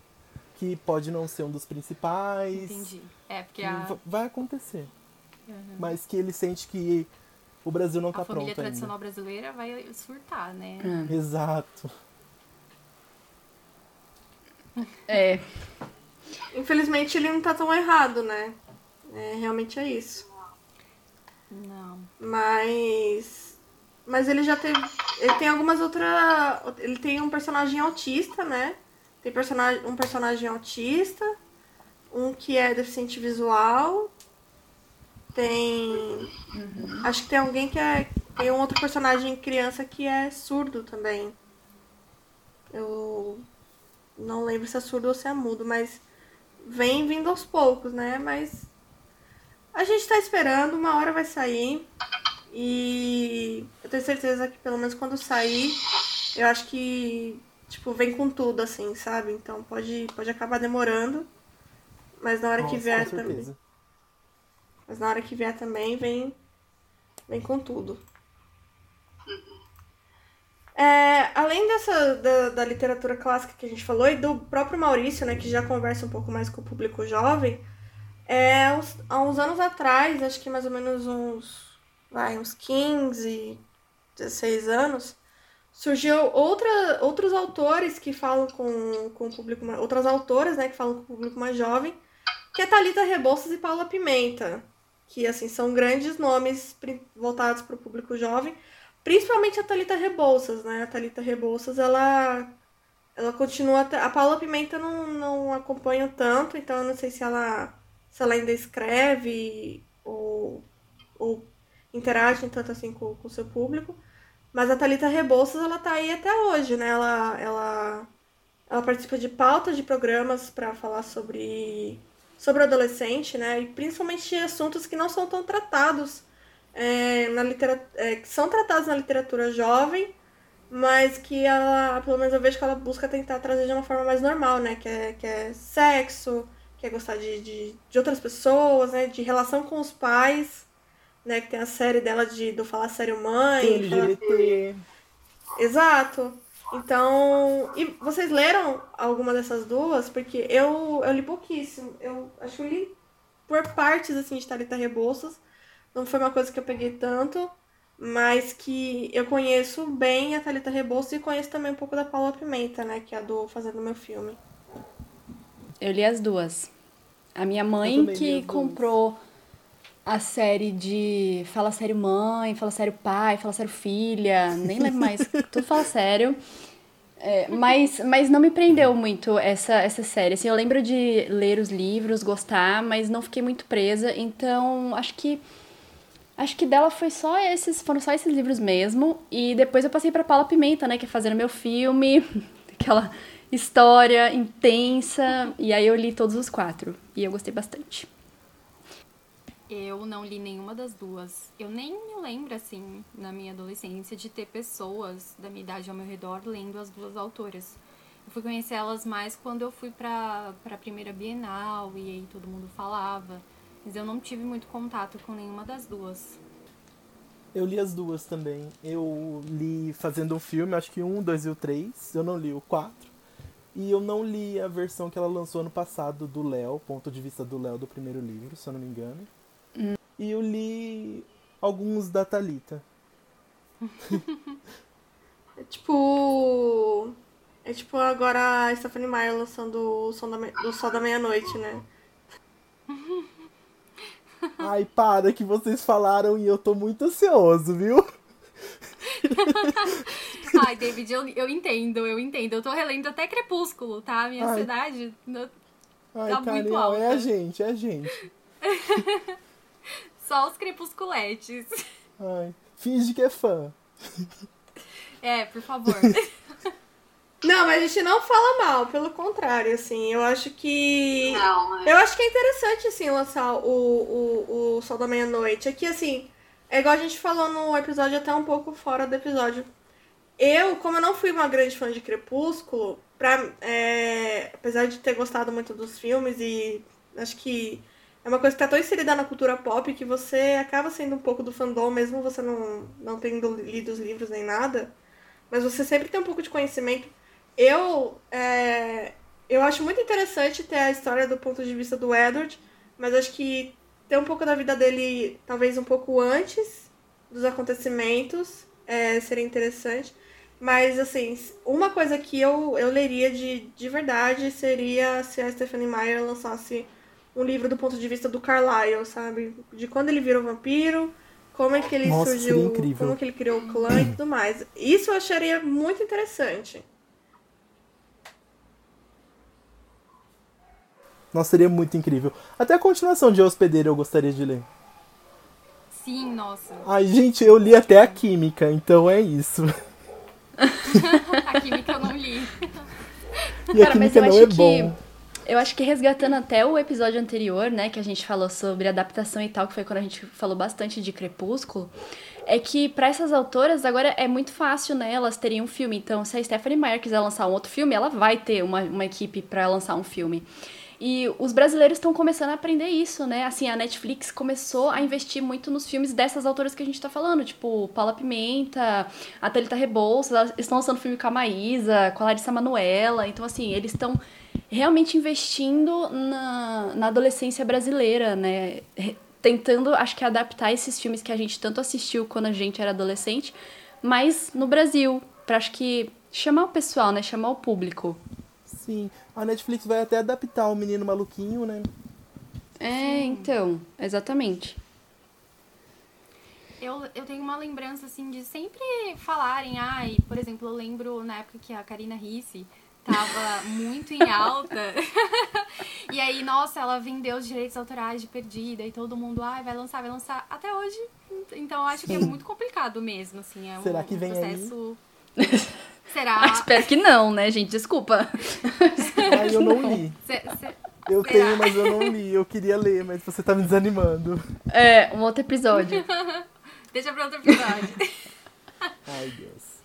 [SPEAKER 4] Que pode não ser um dos principais.
[SPEAKER 2] Entendi. É, porque
[SPEAKER 4] que
[SPEAKER 2] a,
[SPEAKER 4] va- Vai acontecer.
[SPEAKER 2] Uhum.
[SPEAKER 4] Mas que ele sente que o Brasil não
[SPEAKER 2] a
[SPEAKER 4] tá
[SPEAKER 2] família
[SPEAKER 4] pronto
[SPEAKER 2] tradicional brasileira vai surtar, né?
[SPEAKER 4] ainda. Exato.
[SPEAKER 3] É.
[SPEAKER 1] Infelizmente ele não tá tão errado, né? É, realmente é isso.
[SPEAKER 2] Não.
[SPEAKER 1] Mas. Mas ele já teve. Ele tem algumas outras. Ele tem um personagem autista, né? Tem personagem, um personagem autista, um que é deficiente visual. Tem. Acho que tem alguém que é. Tem um outro personagem criança que é surdo também. Eu não lembro se é surdo ou se é mudo, mas vem vindo aos poucos, né? Mas a gente tá esperando, uma hora vai sair. E eu tenho certeza que pelo menos quando sair, eu acho que, tipo, vem com tudo, assim, sabe? Então pode, pode acabar demorando. Mas na hora que
[SPEAKER 4] Nossa,
[SPEAKER 1] vier
[SPEAKER 4] com
[SPEAKER 1] também. Mas na hora que vier também, vem, vem com tudo. É, além dessa da, da literatura clássica que a gente falou e do próprio Maurício, né, que já conversa um pouco mais com o público jovem, é, uns- há uns anos atrás, acho que mais ou menos uns, vai, uns 15, 16 anos, surgiu outra, outros autores que falam com, com o público, outras autoras, né, que falam com o público mais jovem, que é Talita Rebouças e Paula Pimenta, que assim são grandes nomes voltados para o público jovem, principalmente a Talita Rebouças, né? A Talita Rebouças, ela ela continua a Paula Pimenta não, não acompanha tanto, então eu não sei se ela se ela ainda escreve ou, ou interage tanto assim com o seu público. Mas a Thalita Rebouças, ela tá aí até hoje, né? Ela, ela, ela participa de pautas de programas para falar sobre, sobre adolescente, né? E principalmente assuntos que não são tão tratados é, na literatura, é, que são tratados na literatura jovem, mas que ela, pelo menos eu vejo que ela busca tentar trazer de uma forma mais normal, né? Que é, que é sexo, que é gostar de, de, de outras pessoas, né? De relação com os pais né? Que tem a série dela de, do Falar Sério Mãe.
[SPEAKER 4] LGBT.
[SPEAKER 1] Exato. Então, e vocês leram alguma dessas duas? Porque eu, eu li pouquíssimo. Eu acho que eu li por partes, assim, de Thalita Rebouças. Não foi uma coisa que eu peguei tanto, mas que eu conheço bem a Thalita Rebouças e conheço também um pouco da Paula Pimenta, né? Que é a do Fazendo Meu Filme.
[SPEAKER 3] Eu li as duas. A minha mãe que comprou a série de Fala Sério Mãe, Fala Sério Pai, Fala Sério Filha, nem lembro mais, tudo fala sério. É, mas, mas não me prendeu muito essa, essa série. Assim, eu lembro de ler os livros, gostar, mas não fiquei muito presa. Então, acho que acho que dela foi só esses, foram só esses livros mesmo. E depois eu passei para Paula Pimenta, né, que é fazendo meu filme, aquela história intensa. E aí eu li todos os quatro e eu gostei bastante.
[SPEAKER 2] Eu não li nenhuma das duas. Eu nem me lembro, assim, na minha adolescência, de ter pessoas da minha idade ao meu redor lendo as duas autoras. Eu fui conhecer elas mais quando eu fui pra, pra primeira Bienal e aí todo mundo falava. Mas eu não tive muito contato com nenhuma das duas.
[SPEAKER 4] Eu li as duas também. Eu li fazendo um filme, acho que um, dois e o três. Eu não li o quatro. E eu não li a versão que ela lançou ano passado do Léo, ponto de vista do Léo do primeiro livro, se eu não me engano. E eu li alguns da Thalita.
[SPEAKER 1] é tipo. É tipo agora a Stephanie Meyer lançando o som da, do Sol da Meia-Noite, né?
[SPEAKER 4] Ai, para que vocês falaram e eu tô muito ansioso, viu?
[SPEAKER 2] Ai, David, eu, eu entendo, eu entendo. Eu tô relendo até Crepúsculo, tá? Minha Ai. ansiedade
[SPEAKER 4] Ai, tá muito alta. É a gente, é a gente.
[SPEAKER 2] Só os crepusculetes.
[SPEAKER 4] Ai, finge que é fã.
[SPEAKER 2] É, por favor.
[SPEAKER 1] Não, mas a gente não fala mal, pelo contrário, assim, eu acho que.
[SPEAKER 5] Não,
[SPEAKER 1] Eu acho que é interessante, assim, lançar o, o, o Sol da Meia-Noite. Aqui, assim, é igual a gente falou no episódio, até um pouco fora do episódio. Eu, como eu não fui uma grande fã de Crepúsculo, pra, é, apesar de ter gostado muito dos filmes e acho que é uma coisa que tá tão inserida na cultura pop que você acaba sendo um pouco do fandom, mesmo você não, não tendo lido os livros nem nada. Mas você sempre tem um pouco de conhecimento. Eu, é, eu acho muito interessante ter a história do ponto de vista do Edward, mas acho que ter um pouco da vida dele, talvez um pouco antes dos acontecimentos, é, seria interessante. Mas, assim, uma coisa que eu, eu leria de, de verdade seria se a Stephanie Meyer lançasse um livro do ponto de vista do Carlyle, sabe? De quando ele virou vampiro, como é que ele
[SPEAKER 4] Nossa,
[SPEAKER 1] surgiu, como que ele criou o clã e tudo mais. Isso eu acharia muito interessante.
[SPEAKER 4] Nossa, seria muito incrível. Até a continuação de Hospedeiro eu gostaria de ler.
[SPEAKER 2] Sim, nossa.
[SPEAKER 4] Ai, gente, eu li até a Química, então é isso.
[SPEAKER 2] a Química eu não li.
[SPEAKER 4] E a Cara, Química não é bom. Que
[SPEAKER 3] eu acho que resgatando até o episódio anterior, né, que a gente falou sobre adaptação e tal, que foi quando a gente falou bastante de Crepúsculo, é que para essas autoras agora é muito fácil, né, elas terem um filme. Então, se a Stephanie Meyer quiser lançar um outro filme, ela vai ter uma, uma equipe para lançar um filme. E os brasileiros estão começando a aprender isso, né? Assim, a Netflix começou a investir muito nos filmes dessas autoras que a gente tá falando, tipo Paula Pimenta, a Thalita Rebouças, estão lançando filme com a Maísa, com a Larissa Manoela. Então, assim, eles estão realmente investindo na, na adolescência brasileira, né? Tentando, acho que, adaptar esses filmes que a gente tanto assistiu quando a gente era adolescente, mas no Brasil. pra acho que chamar o pessoal, né? Chamar o público.
[SPEAKER 4] Sim. A Netflix vai até adaptar o Menino Maluquinho, né?
[SPEAKER 3] É, então, exatamente.
[SPEAKER 2] Eu, eu tenho uma lembrança, assim, de sempre falarem, ai, por exemplo, eu lembro na época que a Karina Risse tava muito em alta. e aí, nossa, ela vendeu os direitos autorais de Perdida e todo mundo, ai, vai lançar, vai lançar. Até hoje, então eu acho que é muito complicado mesmo, assim. É
[SPEAKER 4] Será
[SPEAKER 2] um,
[SPEAKER 4] que vem
[SPEAKER 2] um processo...
[SPEAKER 3] Ah,
[SPEAKER 2] Será?
[SPEAKER 3] espero que não, né, gente? Desculpa.
[SPEAKER 4] Ai, eu não li.
[SPEAKER 2] Cê- cê-
[SPEAKER 4] Eu
[SPEAKER 2] Será?
[SPEAKER 4] tenho, mas eu não li. Eu queria ler, mas você tá me desanimando.
[SPEAKER 3] É, um outro episódio.
[SPEAKER 2] Deixa pra outro episódio.
[SPEAKER 4] Ai, Deus.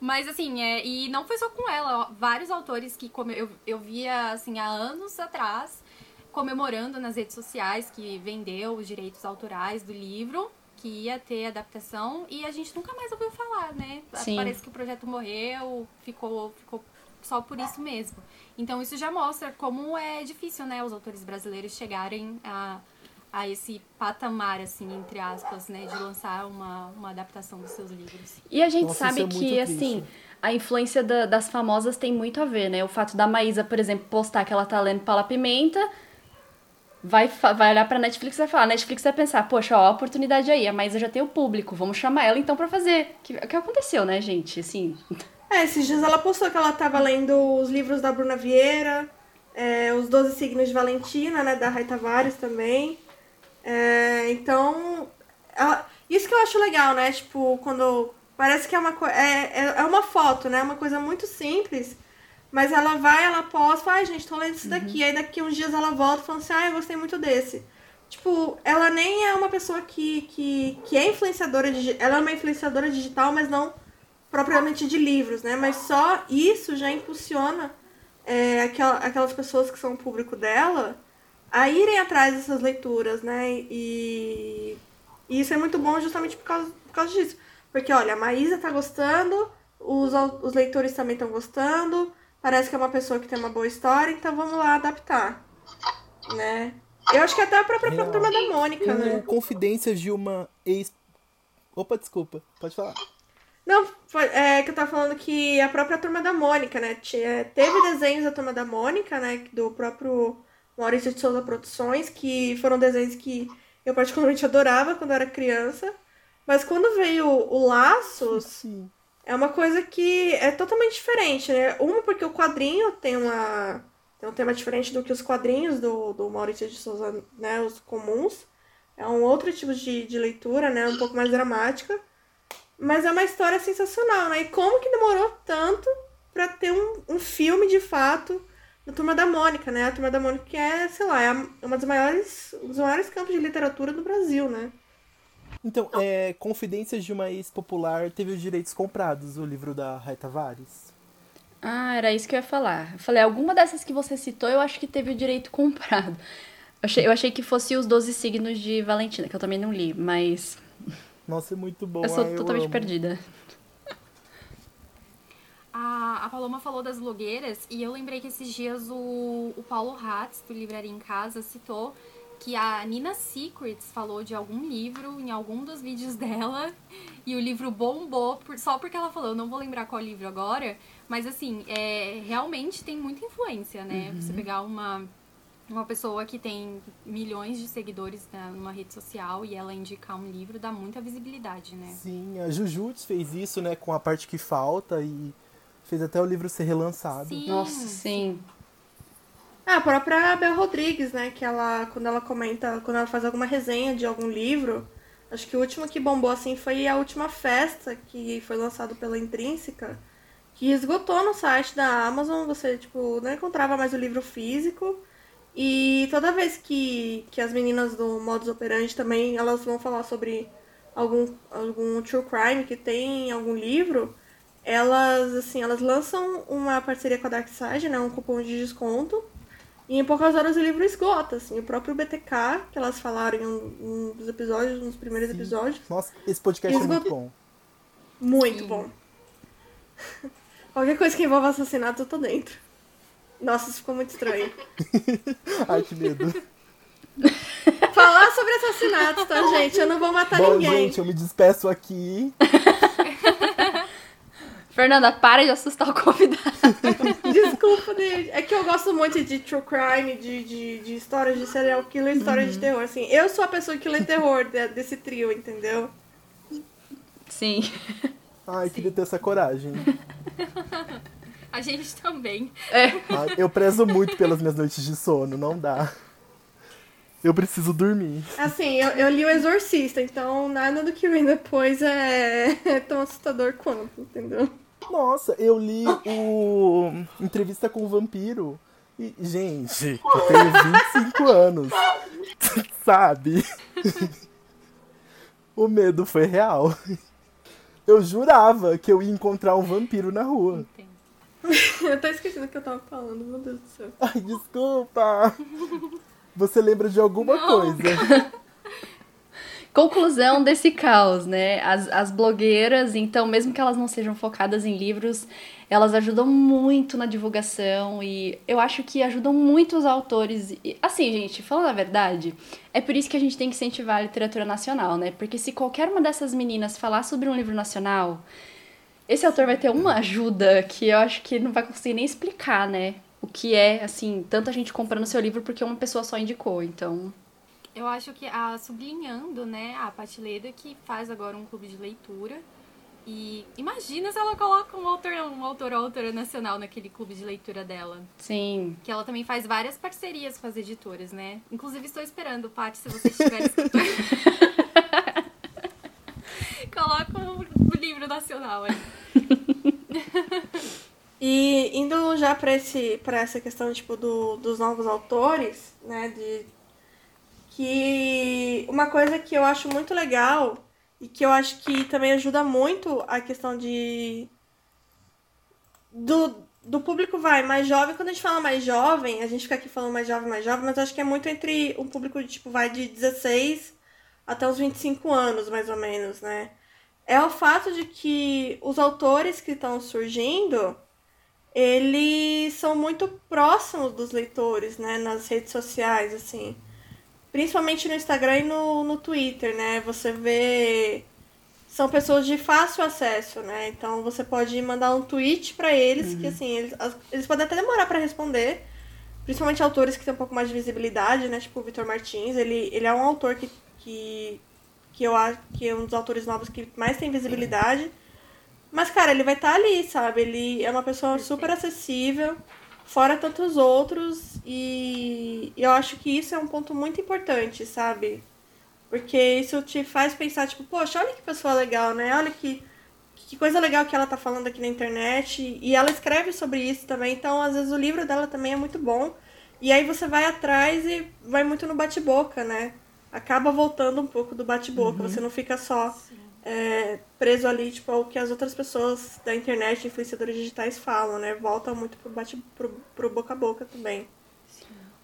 [SPEAKER 2] Mas assim, é, e não foi só com ela, ó, vários autores que come- eu, eu via assim há anos atrás comemorando nas redes sociais que vendeu os direitos autorais do livro, que ia ter adaptação e a gente nunca mais ouviu falar, né?
[SPEAKER 3] Sim.
[SPEAKER 2] Parece que o projeto morreu, ficou, ficou só por isso mesmo. Então isso já mostra como é difícil, né, os autores brasileiros chegarem a, a esse patamar, assim, entre aspas, né, de lançar uma, uma adaptação dos seus livros.
[SPEAKER 3] E a gente
[SPEAKER 4] Nossa,
[SPEAKER 3] sabe
[SPEAKER 4] é
[SPEAKER 3] que, assim, a influência da- das famosas tem muito a ver, né? O fato da Maísa, por exemplo, postar que ela tá lendo Paula Pimenta, vai, vai olhar pra Netflix e vai falar, Netflix vai pensar, poxa, ó, a oportunidade aí, a Maísa já tem o público, vamos chamar ela então pra fazer. Que- O que aconteceu, né, gente? Assim,
[SPEAKER 1] É, esses dias ela postou que ela tava lendo os livros da Bruna Vieira, é, os 12 signos de Valentina, né, da Rai Tavares também. É, então, ela- isso que eu acho legal, né? Tipo, quando parece que é uma coisa. É, é, é uma foto, né? Uma coisa muito simples. Mas ela vai, ela posta, ai gente, tô lendo isso daqui. Aí daqui uns dias ela volta falando assim, ah, eu gostei muito desse. Tipo, ela nem é uma pessoa que, que, que é influenciadora digital. Ela é uma influenciadora digital, mas não propriamente de livros, né? Mas só isso já impulsiona é, aquela- aquelas pessoas que são o público dela a irem atrás dessas leituras, né? E, e isso é muito bom justamente por causa, por causa disso. Porque, olha, a Maísa tá gostando, os, os leitores também estão gostando, parece que é uma pessoa que tem uma boa história, então vamos lá adaptar, né? Eu acho que até a própria
[SPEAKER 4] Real.
[SPEAKER 1] turma da Mônica,
[SPEAKER 4] O
[SPEAKER 1] né?
[SPEAKER 4] Confidências de uma ex. Opa, desculpa. Pode falar.
[SPEAKER 1] Não, é que eu tava falando que a própria Turma da Mônica, né? tinha- Teve desenhos da Turma da Mônica, né? Do próprio Maurício de Souza Produções, que foram desenhos que eu particularmente adorava quando eu era criança. Mas quando veio o Laços,
[SPEAKER 4] Sim.
[SPEAKER 1] É uma coisa que é totalmente diferente, né? Uma porque o quadrinho tem uma tem um tema diferente do que os quadrinhos do, do Maurício de Souza, né? Os comuns. É um outro tipo de, de leitura, né? Um pouco mais dramática. Mas é uma história sensacional, né? E como que demorou tanto pra ter um, um filme de fato da Turma da Mônica, né? A Turma da Mônica que é, sei lá, é uma das maiores, um dos maiores campos de literatura do Brasil, né?
[SPEAKER 4] Então, é, Confidências de uma ex popular teve os direitos comprados, o livro da Rai Tavares.
[SPEAKER 3] ah, era isso que eu ia falar. Eu falei, alguma dessas que você citou, eu acho que teve o direito comprado. Eu achei, eu achei que fosse os 12 signos de Valentina, que eu também não li, mas
[SPEAKER 4] Nossa, é muito bom.
[SPEAKER 3] eu sou
[SPEAKER 4] ai,
[SPEAKER 3] totalmente
[SPEAKER 4] amo.
[SPEAKER 3] perdida.
[SPEAKER 2] A, a Paloma falou das blogueiras e eu lembrei que esses dias o, o Paulo Hatz, do Livraria em Casa, citou que a Nina Secrets falou de algum livro em algum dos vídeos dela e o livro bombou por- só porque ela falou. Eu não vou lembrar qual livro agora, mas assim, é, realmente tem muita influência, né? Você pegar uma, uma pessoa que tem milhões de seguidores na- numa rede social e ela indicar um livro dá muita visibilidade, né?
[SPEAKER 4] Sim, a Jujutsu fez isso, né, com a parte que falta e fez até o livro ser relançado.
[SPEAKER 2] Sim.
[SPEAKER 3] Nossa, sim.
[SPEAKER 1] Ah, a própria Bel Rodrigues, né? Que ela, quando ela comenta, quando ela faz alguma resenha de algum livro, acho que o último que bombou assim foi a última festa que foi lançado pela Intrínseca, que esgotou no site da Amazon, você tipo não encontrava mais o livro físico. E toda vez que, que as meninas do Modus Operandi também, elas vão falar sobre algum, algum true crime que tem em algum livro, elas assim, elas lançam uma parceria com a Dark Side, né, um cupom de desconto. E em poucas horas o livro esgota, assim. O próprio BTK, que elas falaram em um, um dos episódios, um dos primeiros
[SPEAKER 4] Sim.
[SPEAKER 1] episódios,
[SPEAKER 4] Nossa, esse podcast é
[SPEAKER 1] Esgotou.
[SPEAKER 4] muito bom.
[SPEAKER 1] muito
[SPEAKER 2] Sim.
[SPEAKER 1] bom. Qualquer coisa que envolva assassinato, eu tô dentro. Nossa, isso ficou muito estranho.
[SPEAKER 4] Ai, que medo.
[SPEAKER 1] Falar sobre assassinatos, tá, gente? Eu não vou matar
[SPEAKER 4] bom,
[SPEAKER 1] ninguém.
[SPEAKER 4] gente, eu me despeço aqui.
[SPEAKER 3] Fernanda, para de assustar o convidado.
[SPEAKER 1] Desculpa, David. É que eu gosto muito de true crime, de, de, de histórias de serial killer, histórias de terror. Assim, eu sou a pessoa que lê terror de- desse trio, entendeu?
[SPEAKER 3] Sim.
[SPEAKER 4] Ai, queria ter essa coragem.
[SPEAKER 2] A gente também.
[SPEAKER 3] É.
[SPEAKER 4] Ai, eu prezo muito pelas minhas noites de sono, não dá. Eu preciso dormir.
[SPEAKER 1] Assim, eu, eu li o Exorcista, então nada do que vem depois é, é tão assustador quanto, entendeu?
[SPEAKER 4] Nossa, eu li o Entrevista com o Vampiro. E, gente, eu tenho 25 anos. Sabe? O medo foi real. Eu jurava que eu ia encontrar um vampiro na rua.
[SPEAKER 1] Eu tô esquecendo o que eu tava falando, meu Deus do céu.
[SPEAKER 4] Ai, desculpa. Você lembra de alguma
[SPEAKER 2] Não.
[SPEAKER 4] coisa?
[SPEAKER 3] Conclusão desse caos, né? As, as blogueiras, então, mesmo que elas não sejam focadas em livros, elas ajudam muito na divulgação e eu acho que ajudam muito os autores. E, assim, gente, falando a verdade, é por isso que a gente tem que incentivar a literatura nacional, né? Porque se qualquer uma dessas meninas falar sobre um livro nacional, esse autor vai ter uma ajuda que eu acho que não vai conseguir nem explicar, né? O que é, assim, tanta gente comprando seu livro porque uma pessoa só indicou, então.
[SPEAKER 2] Eu acho que a sublinhando, né, a Patileda que faz agora um clube de leitura. E imagina se ela coloca um autor, um autor ou autora nacional naquele clube de leitura dela.
[SPEAKER 3] Sim,
[SPEAKER 2] Que ela também faz várias parcerias com as editoras, né? Inclusive estou esperando, Paty, se você estiver escutando. Coloca um livro nacional aí.
[SPEAKER 1] E indo já pra essa questão, tipo, do, dos novos autores, né, de... Que uma coisa que eu acho muito legal e que eu acho que também ajuda muito a questão de... Do, do público vai mais jovem. Quando a gente fala mais jovem, a gente fica aqui falando mais jovem, mais jovem, mas eu acho que é muito entre um público, tipo, vai de 16 até os 25 anos, mais ou menos, né? É o fato de que os autores que estão surgindo eles são muito próximos dos leitores, né, nas redes sociais, assim. Principalmente no Instagram e no, no Twitter, né? Você vê. São pessoas de fácil acesso, né? Então você pode mandar um tweet pra eles, que assim, eles, eles podem até demorar pra responder. Principalmente autores que têm um pouco mais de visibilidade, né? Tipo o Vitor Martins. Ele, ele é um autor que, que, que eu acho que é um dos autores novos que mais tem visibilidade. Mas, cara, ele vai estar ali, sabe? Ele é uma pessoa super acessível, fora tantos outros, e eu acho que isso é um ponto muito importante, sabe? Porque isso te faz pensar, tipo, poxa, olha que pessoa legal, né? Olha que, que coisa legal que ela tá falando aqui na internet. E ela escreve sobre isso também, então às vezes o livro dela também é muito bom. E aí você vai atrás e vai muito no bate-boca, né? Acaba voltando um pouco do bate-boca, você não fica só é, preso ali, tipo, ao que as outras pessoas da internet, influenciadores digitais falam, né? Volta muito pro, bate, pro, pro boca a boca também.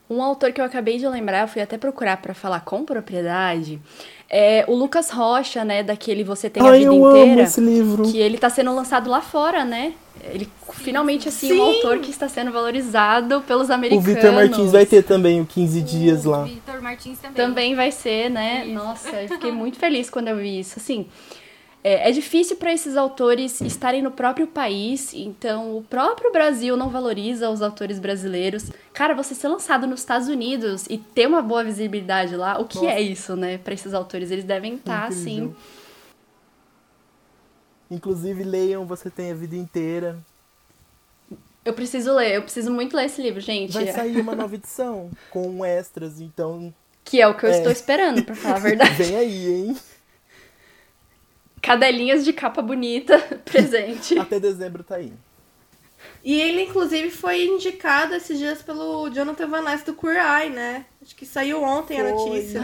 [SPEAKER 3] Um autor que eu acabei de lembrar, eu fui até procurar pra falar com propriedade, é o Lucas Rocha, né, daquele Você Tem a
[SPEAKER 4] Ai,
[SPEAKER 3] Vida
[SPEAKER 4] eu amo
[SPEAKER 3] Inteira,
[SPEAKER 4] esse livro.
[SPEAKER 3] que ele tá sendo lançado lá fora, né? Ele finalmente assim um
[SPEAKER 1] Sim.
[SPEAKER 3] autor que está sendo valorizado pelos
[SPEAKER 4] O
[SPEAKER 3] americanos.
[SPEAKER 4] Victor Martins vai ter também o 15 dias
[SPEAKER 2] o
[SPEAKER 4] lá.
[SPEAKER 2] Vitor Martins também.
[SPEAKER 3] Também vai ser, né?
[SPEAKER 2] Isso.
[SPEAKER 3] Nossa, eu fiquei muito feliz quando eu vi isso. Assim, é, é difícil para esses autores estarem no próprio país, então o próprio Brasil não valoriza os autores brasileiros. Cara, você ser lançado nos Estados Unidos e ter uma boa visibilidade lá, o que
[SPEAKER 4] Nossa.
[SPEAKER 3] é isso, né? Para esses autores, eles devem estar assim.
[SPEAKER 4] Inclusive, leiam Você Tem a Vida Inteira.
[SPEAKER 3] Eu preciso ler, eu preciso muito ler esse livro, gente.
[SPEAKER 4] Vai sair uma nova edição com extras, então
[SPEAKER 3] Que é o que eu
[SPEAKER 4] É.
[SPEAKER 3] estou esperando, pra falar a verdade.
[SPEAKER 4] vem aí, hein?
[SPEAKER 3] Cadelinhas de capa bonita, presente.
[SPEAKER 4] Até dezembro tá aí.
[SPEAKER 1] E ele, inclusive, foi indicado esses dias pelo Jonathan Van Ness do Queer Eye, né? Acho que saiu ontem a
[SPEAKER 4] Foi.
[SPEAKER 1] notícia.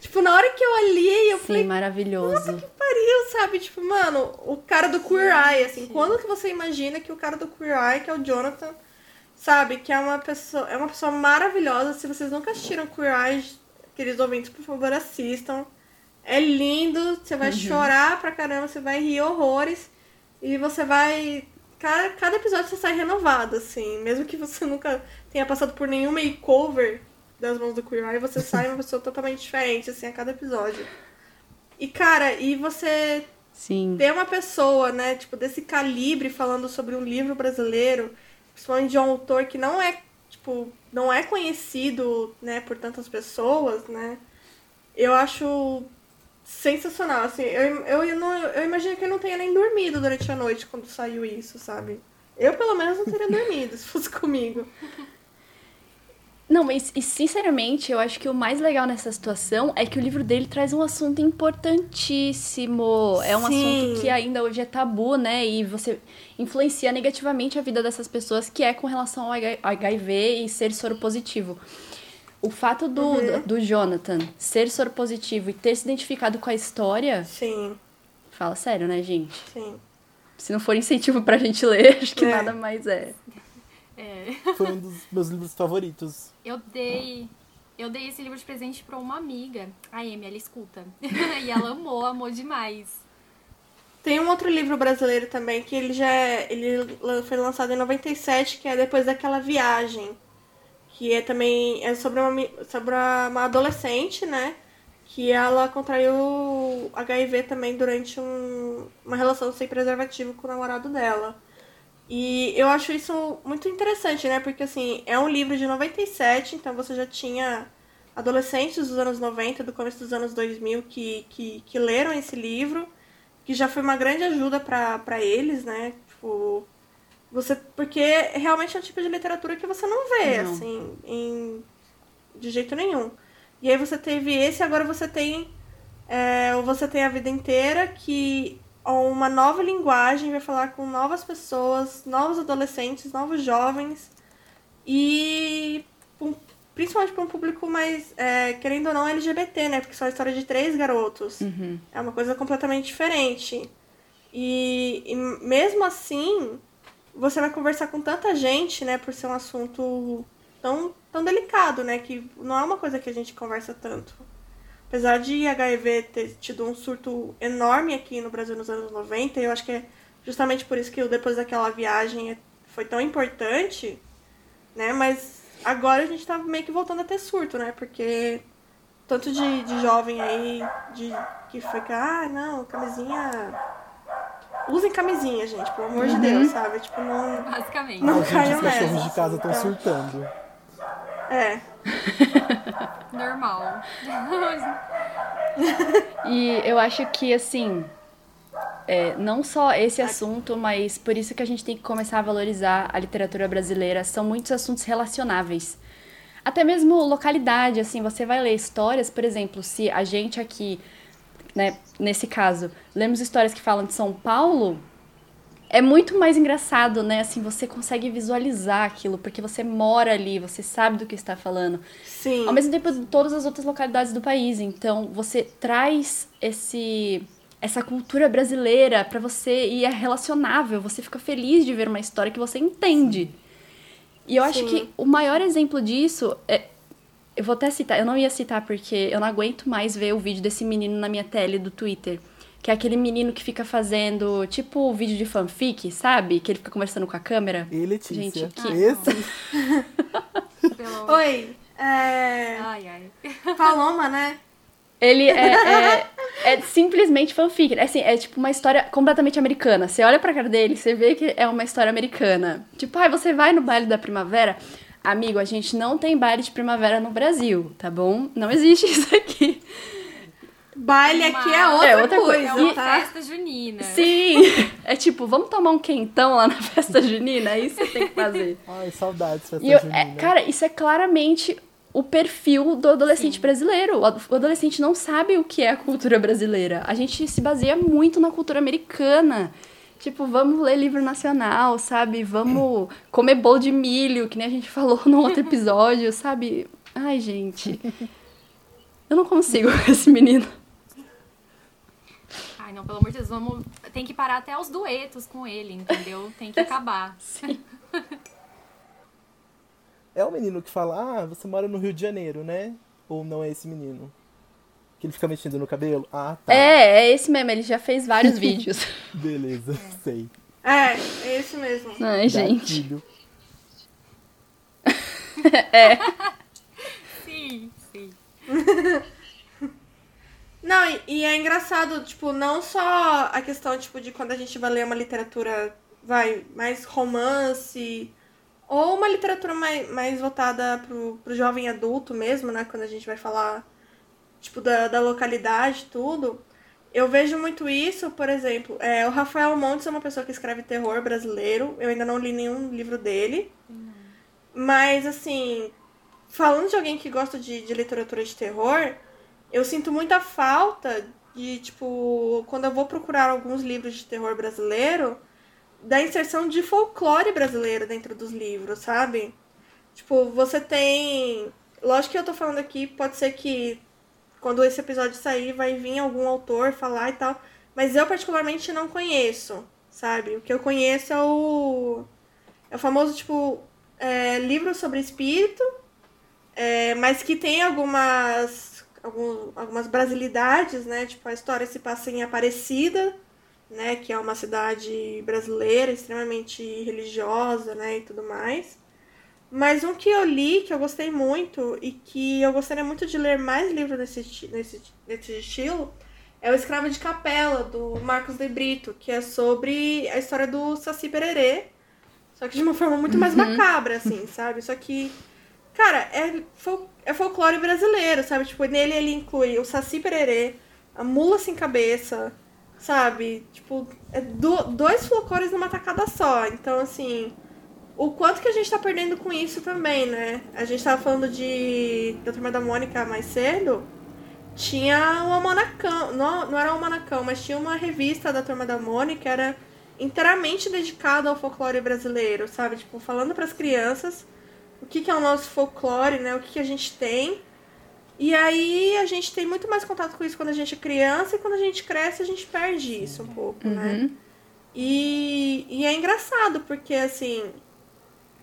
[SPEAKER 1] Tipo, na hora que eu olhei, eu
[SPEAKER 3] Sim,
[SPEAKER 1] falei,
[SPEAKER 3] maravilhoso.
[SPEAKER 1] pariu, sabe? Tipo, mano, o cara do Queer Eye, assim, quando que você imagina que o cara do Queer Eye, que é o Jonathan, sabe, que é uma pessoa, é uma pessoa maravilhosa. Se vocês nunca assistiram Queer Eye, queridos ouvintes, por favor, assistam. É lindo, você vai chorar pra caramba, você vai rir horrores e você vai cada, cada episódio você sai renovado, assim, mesmo que você nunca tenha passado por nenhum makeover das mãos do Queer Eye, você sai uma pessoa totalmente diferente, assim, a cada episódio. E, cara, e você
[SPEAKER 3] Sim.
[SPEAKER 1] ter uma pessoa, né, tipo, desse calibre falando sobre um livro brasileiro, principalmente de um autor que não é, tipo, não é conhecido, né, por tantas pessoas, né, eu acho sensacional, assim, eu, eu, eu, não, eu imagino que eu não tenha nem dormido durante a noite quando saiu isso, sabe? Eu, pelo menos, não teria dormido se fosse comigo.
[SPEAKER 3] Não, mas e, sinceramente, eu acho que o mais legal nessa situação é que o livro dele traz um assunto importantíssimo. É um
[SPEAKER 1] Sim.
[SPEAKER 3] assunto que ainda hoje é tabu, né? E você influencia negativamente a vida dessas pessoas, que é com relação ao HIV e ser soro positivo. O fato do,
[SPEAKER 1] Uhum.
[SPEAKER 3] do Jonathan ser soro positivo e ter se identificado com a história,
[SPEAKER 1] Sim,
[SPEAKER 3] fala sério, né, gente?
[SPEAKER 1] sim.
[SPEAKER 3] Se não for incentivo pra gente ler, acho que
[SPEAKER 1] É.
[SPEAKER 3] nada mais é.
[SPEAKER 2] É.
[SPEAKER 4] Foi um dos meus livros favoritos.
[SPEAKER 2] Eu dei. Eu dei esse livro de presente pra uma amiga. A Amy, ela escuta. e ela amou, amou demais.
[SPEAKER 1] Tem um outro livro brasileiro também que ele já é, ele foi lançado em 97, que é depois daquela viagem, que é também é sobre uma sobre uma adolescente, né, que ela contraiu HIV também durante um- uma relação sem preservativo com o namorado dela. E eu acho isso muito interessante, né? Porque assim, é um livro de 97, então você já tinha adolescentes dos anos 90, do começo dos anos 2000 que, que, que leram esse livro que já foi uma grande ajuda para eles, né? Tipo, você porque realmente é um tipo de literatura que você não vê
[SPEAKER 3] Não.
[SPEAKER 1] assim em de jeito nenhum. E aí você teve esse, agora você tem é, você tem a vida inteira que uma nova linguagem vai falar com novas pessoas, novos adolescentes, novos jovens e principalmente para um público mais é, querendo ou não LGBT, né? Porque são a história de três garotos.
[SPEAKER 3] Uhum.
[SPEAKER 1] É uma coisa completamente diferente. E, e mesmo assim, você vai conversar com tanta gente, né, por ser um assunto tão, tão delicado, né, que não é uma coisa que a gente conversa tanto. Apesar de HIV ter tido um surto enorme aqui no Brasil nos anos 90, eu acho que é justamente por isso que o depois daquela viagem foi tão importante, né, mas agora a gente tá meio que voltando a ter surto, né, porque tanto de, de jovem aí de, que fica, ah, não, camisinha. Usem camisinha, gente, pelo amor de Deus, sabe? Tipo, não.
[SPEAKER 2] Basicamente.
[SPEAKER 1] Não
[SPEAKER 4] gente,
[SPEAKER 1] caiam
[SPEAKER 4] os cachorros
[SPEAKER 1] nessa.
[SPEAKER 4] de casa estão
[SPEAKER 1] É.
[SPEAKER 4] surtando.
[SPEAKER 1] É.
[SPEAKER 2] Normal.
[SPEAKER 3] E eu acho que, assim, é, não só esse assunto, mas por isso que a gente tem que começar a valorizar a literatura brasileira. São muitos assuntos relacionáveis. Até mesmo localidade, assim, você vai ler histórias, por exemplo, se a gente aqui, né, nesse caso, lemos histórias que falam de São Paulo, é muito mais engraçado, né? Assim, você consegue visualizar aquilo, porque você mora ali, você sabe do que está falando.
[SPEAKER 1] Sim.
[SPEAKER 3] Ao mesmo tempo de todas as outras localidades do país. Então, você traz esse essa cultura brasileira pra você e é relacionável, você fica feliz de ver uma história que você entende. E eu acho
[SPEAKER 1] Sim.
[SPEAKER 3] que o maior exemplo disso é eu vou até citar, eu não ia citar porque eu não aguento mais ver o vídeo desse menino na minha tele do Twitter. Que é aquele menino que fica fazendo, tipo, vídeo de fanfic, sabe? Que ele fica conversando com a câmera.
[SPEAKER 4] E Letícia.
[SPEAKER 3] Gente, que-
[SPEAKER 4] Esse
[SPEAKER 2] Pelo...
[SPEAKER 1] Oi. É.
[SPEAKER 2] Ai, ai.
[SPEAKER 1] Paloma, né?
[SPEAKER 3] Ele é, é, é simplesmente fanfic. É, assim, é tipo uma história completamente americana. Você olha pra cara dele, você vê que é uma história americana. Tipo, ai, você vai no baile da primavera? Amigo, a gente não tem baile de primavera no Brasil, tá bom? Não existe isso aqui.
[SPEAKER 1] Baile aqui é outra,
[SPEAKER 3] É outra
[SPEAKER 2] É
[SPEAKER 1] coisa,
[SPEAKER 2] uma
[SPEAKER 1] tá?
[SPEAKER 2] festa junina.
[SPEAKER 3] Sim! É tipo, vamos tomar um quentão lá na festa junina? É isso que você tem que fazer.
[SPEAKER 4] Ai, saudades, festa
[SPEAKER 3] eu,
[SPEAKER 4] junina.
[SPEAKER 3] é, cara, isso é claramente o perfil do adolescente
[SPEAKER 2] Sim.
[SPEAKER 3] brasileiro. O ad- o adolescente não sabe o que é a cultura brasileira. A gente se baseia muito na cultura americana. Tipo, vamos ler livro nacional, sabe? Vamos comer bolo de milho, que nem a gente falou no outro episódio, sabe? Ai, gente. Eu não consigo com esse menino.
[SPEAKER 2] Ai, não, pelo amor de Deus, vamos. Tem que parar até os duetos com ele, entendeu? Tem que acabar.
[SPEAKER 4] É o menino que fala, ah, você mora no Rio de Janeiro, né? Ou não é esse menino? Que ele fica mexendo no cabelo? Ah, tá.
[SPEAKER 3] É, é esse mesmo, ele já fez vários vídeos.
[SPEAKER 4] Beleza, sei.
[SPEAKER 1] É, é esse mesmo.
[SPEAKER 3] Ai, gente.
[SPEAKER 4] Gatilho.
[SPEAKER 2] Sim, sim.
[SPEAKER 1] Não, e, e é engraçado, tipo, não só a questão, tipo, de quando a gente vai ler uma literatura, vai, mais romance, ou uma literatura mais, mais voltada pro, pro jovem adulto mesmo, né? Quando a gente vai falar, tipo, da, da localidade tudo. Eu vejo muito isso, por exemplo, é, o Rafael Montes é uma pessoa que escreve terror brasileiro. Eu ainda não li nenhum livro dele. Mas, assim, falando de alguém que gosta de, de literatura de terror, eu sinto muita falta de, tipo, quando eu vou procurar alguns livros de terror brasileiro, da inserção de folclore brasileiro dentro dos livros, sabe? Tipo, você tem. Lógico que eu tô falando aqui, pode ser que quando esse episódio sair vai vir algum autor falar e tal, mas eu particularmente não conheço, sabe? O que eu conheço é o. É o famoso, tipo, é, livro sobre espírito, é, mas que tem algumas, algum, algumas brasilidades, né? Tipo, a história se passa em Aparecida, né? Que é uma cidade brasileira extremamente religiosa, né? E tudo mais. Mas um que eu li, que eu gostei muito e que eu gostaria muito de ler mais livros nesse, nesse, nesse estilo, é O Escravo de Capela, do Marcos de Brito, que é sobre a história do Saci Pererê, só que de uma forma muito mais macabra, assim, sabe? Só que, cara, é, fol é folclore brasileiro, sabe? Tipo, nele ele inclui o Saci Pererê, a Mula Sem Cabeça, sabe? Tipo, é do, dois folclores numa tacada só. Então, assim, o quanto que a gente tá perdendo com isso também, né? A gente tava falando de da Turma da Mônica mais cedo. Tinha um almanacão, não, não era um almanacão, mas tinha uma revista da Turma da Mônica era inteiramente dedicada ao folclore brasileiro, sabe? Tipo, falando para as crianças o que, que é o nosso folclore, né? O que, que a gente tem. E aí a gente tem muito mais contato com isso quando a gente é criança e quando a gente cresce a gente perde isso um pouco, né? E, e é engraçado, porque assim,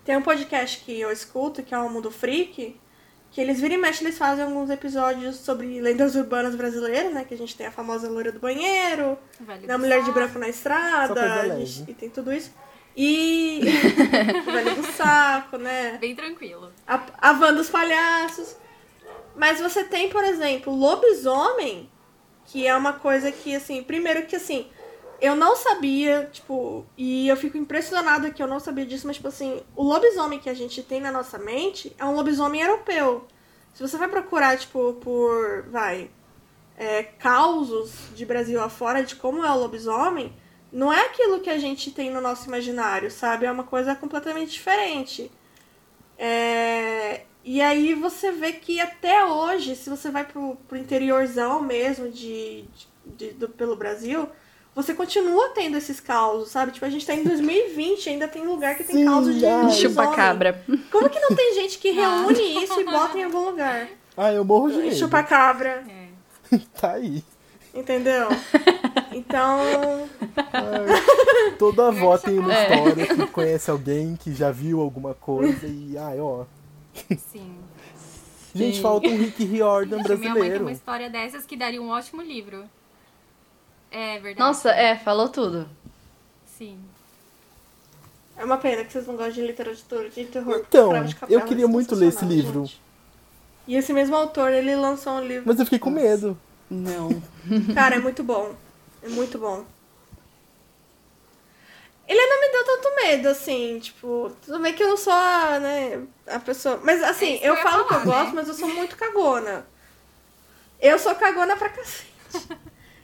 [SPEAKER 1] tem um podcast que eu escuto, que é o Mundo Freak, que eles viram e mexem, eles fazem alguns episódios sobre lendas urbanas brasileiras, né? Que a gente tem a famosa loira do banheiro, a
[SPEAKER 2] do
[SPEAKER 1] mulher de branco na estrada, gente- e tem tudo isso. E velho do saco, né?
[SPEAKER 2] Bem tranquilo.
[SPEAKER 1] A, a van dos palhaços. Mas você tem, por exemplo, lobisomem, que é uma coisa que, assim, primeiro que assim, eu não sabia, tipo, e eu fico impressionada que eu não sabia disso, mas, tipo assim, o lobisomem que a gente tem na nossa mente é um lobisomem europeu. Se você vai procurar, tipo, por, vai, é, causos de Brasil afora de como é o lobisomem, não é aquilo que a gente tem no nosso imaginário, sabe? É uma coisa completamente diferente. É, E aí você vê que até hoje, se você vai pro, pro interiorzão mesmo de, de- do, pelo Brasil, você continua tendo esses causos, sabe? Tipo, a gente tá em 2020 ainda tem lugar que tem
[SPEAKER 4] Sim,
[SPEAKER 1] causos de lobisomem.
[SPEAKER 3] Chupa-cabra.
[SPEAKER 1] Como que não tem gente que reúne isso e bota em algum lugar?
[SPEAKER 4] Ah, eu morro de medo.
[SPEAKER 1] Chupa-cabra,
[SPEAKER 2] É.
[SPEAKER 4] Tá aí.
[SPEAKER 1] Entendeu? Então,
[SPEAKER 4] Ai, toda avó tem uma
[SPEAKER 3] É.
[SPEAKER 4] história que conhece alguém que já viu alguma coisa e, ai, ó.
[SPEAKER 2] Sim.
[SPEAKER 4] Gente,
[SPEAKER 3] Sim.
[SPEAKER 4] falta um Rick Riordan
[SPEAKER 2] Minha mãe tem
[SPEAKER 4] brasileiro.
[SPEAKER 2] uma história dessas que daria um ótimo livro. É verdade.
[SPEAKER 3] Nossa, é, falou tudo.
[SPEAKER 2] Sim.
[SPEAKER 1] é uma pena que vocês não gostam de literatura de terror.
[SPEAKER 4] Então,
[SPEAKER 1] Escravo de Capela,
[SPEAKER 4] eu queria muito ler esse livro.
[SPEAKER 1] gente. E esse mesmo autor, ele lançou um livro.
[SPEAKER 4] Mas eu fiquei com medo.
[SPEAKER 3] Não.
[SPEAKER 1] Cara, é muito bom. É muito bom. Ele não me deu tanto medo, assim, tipo, tudo bem que eu não sou a, né, a pessoa. Mas assim,
[SPEAKER 2] É isso que
[SPEAKER 1] eu
[SPEAKER 2] eu
[SPEAKER 1] falo que eu
[SPEAKER 2] falar,
[SPEAKER 1] gosto,
[SPEAKER 2] né?
[SPEAKER 1] mas eu sou muito cagona. Eu sou cagona pra cacete.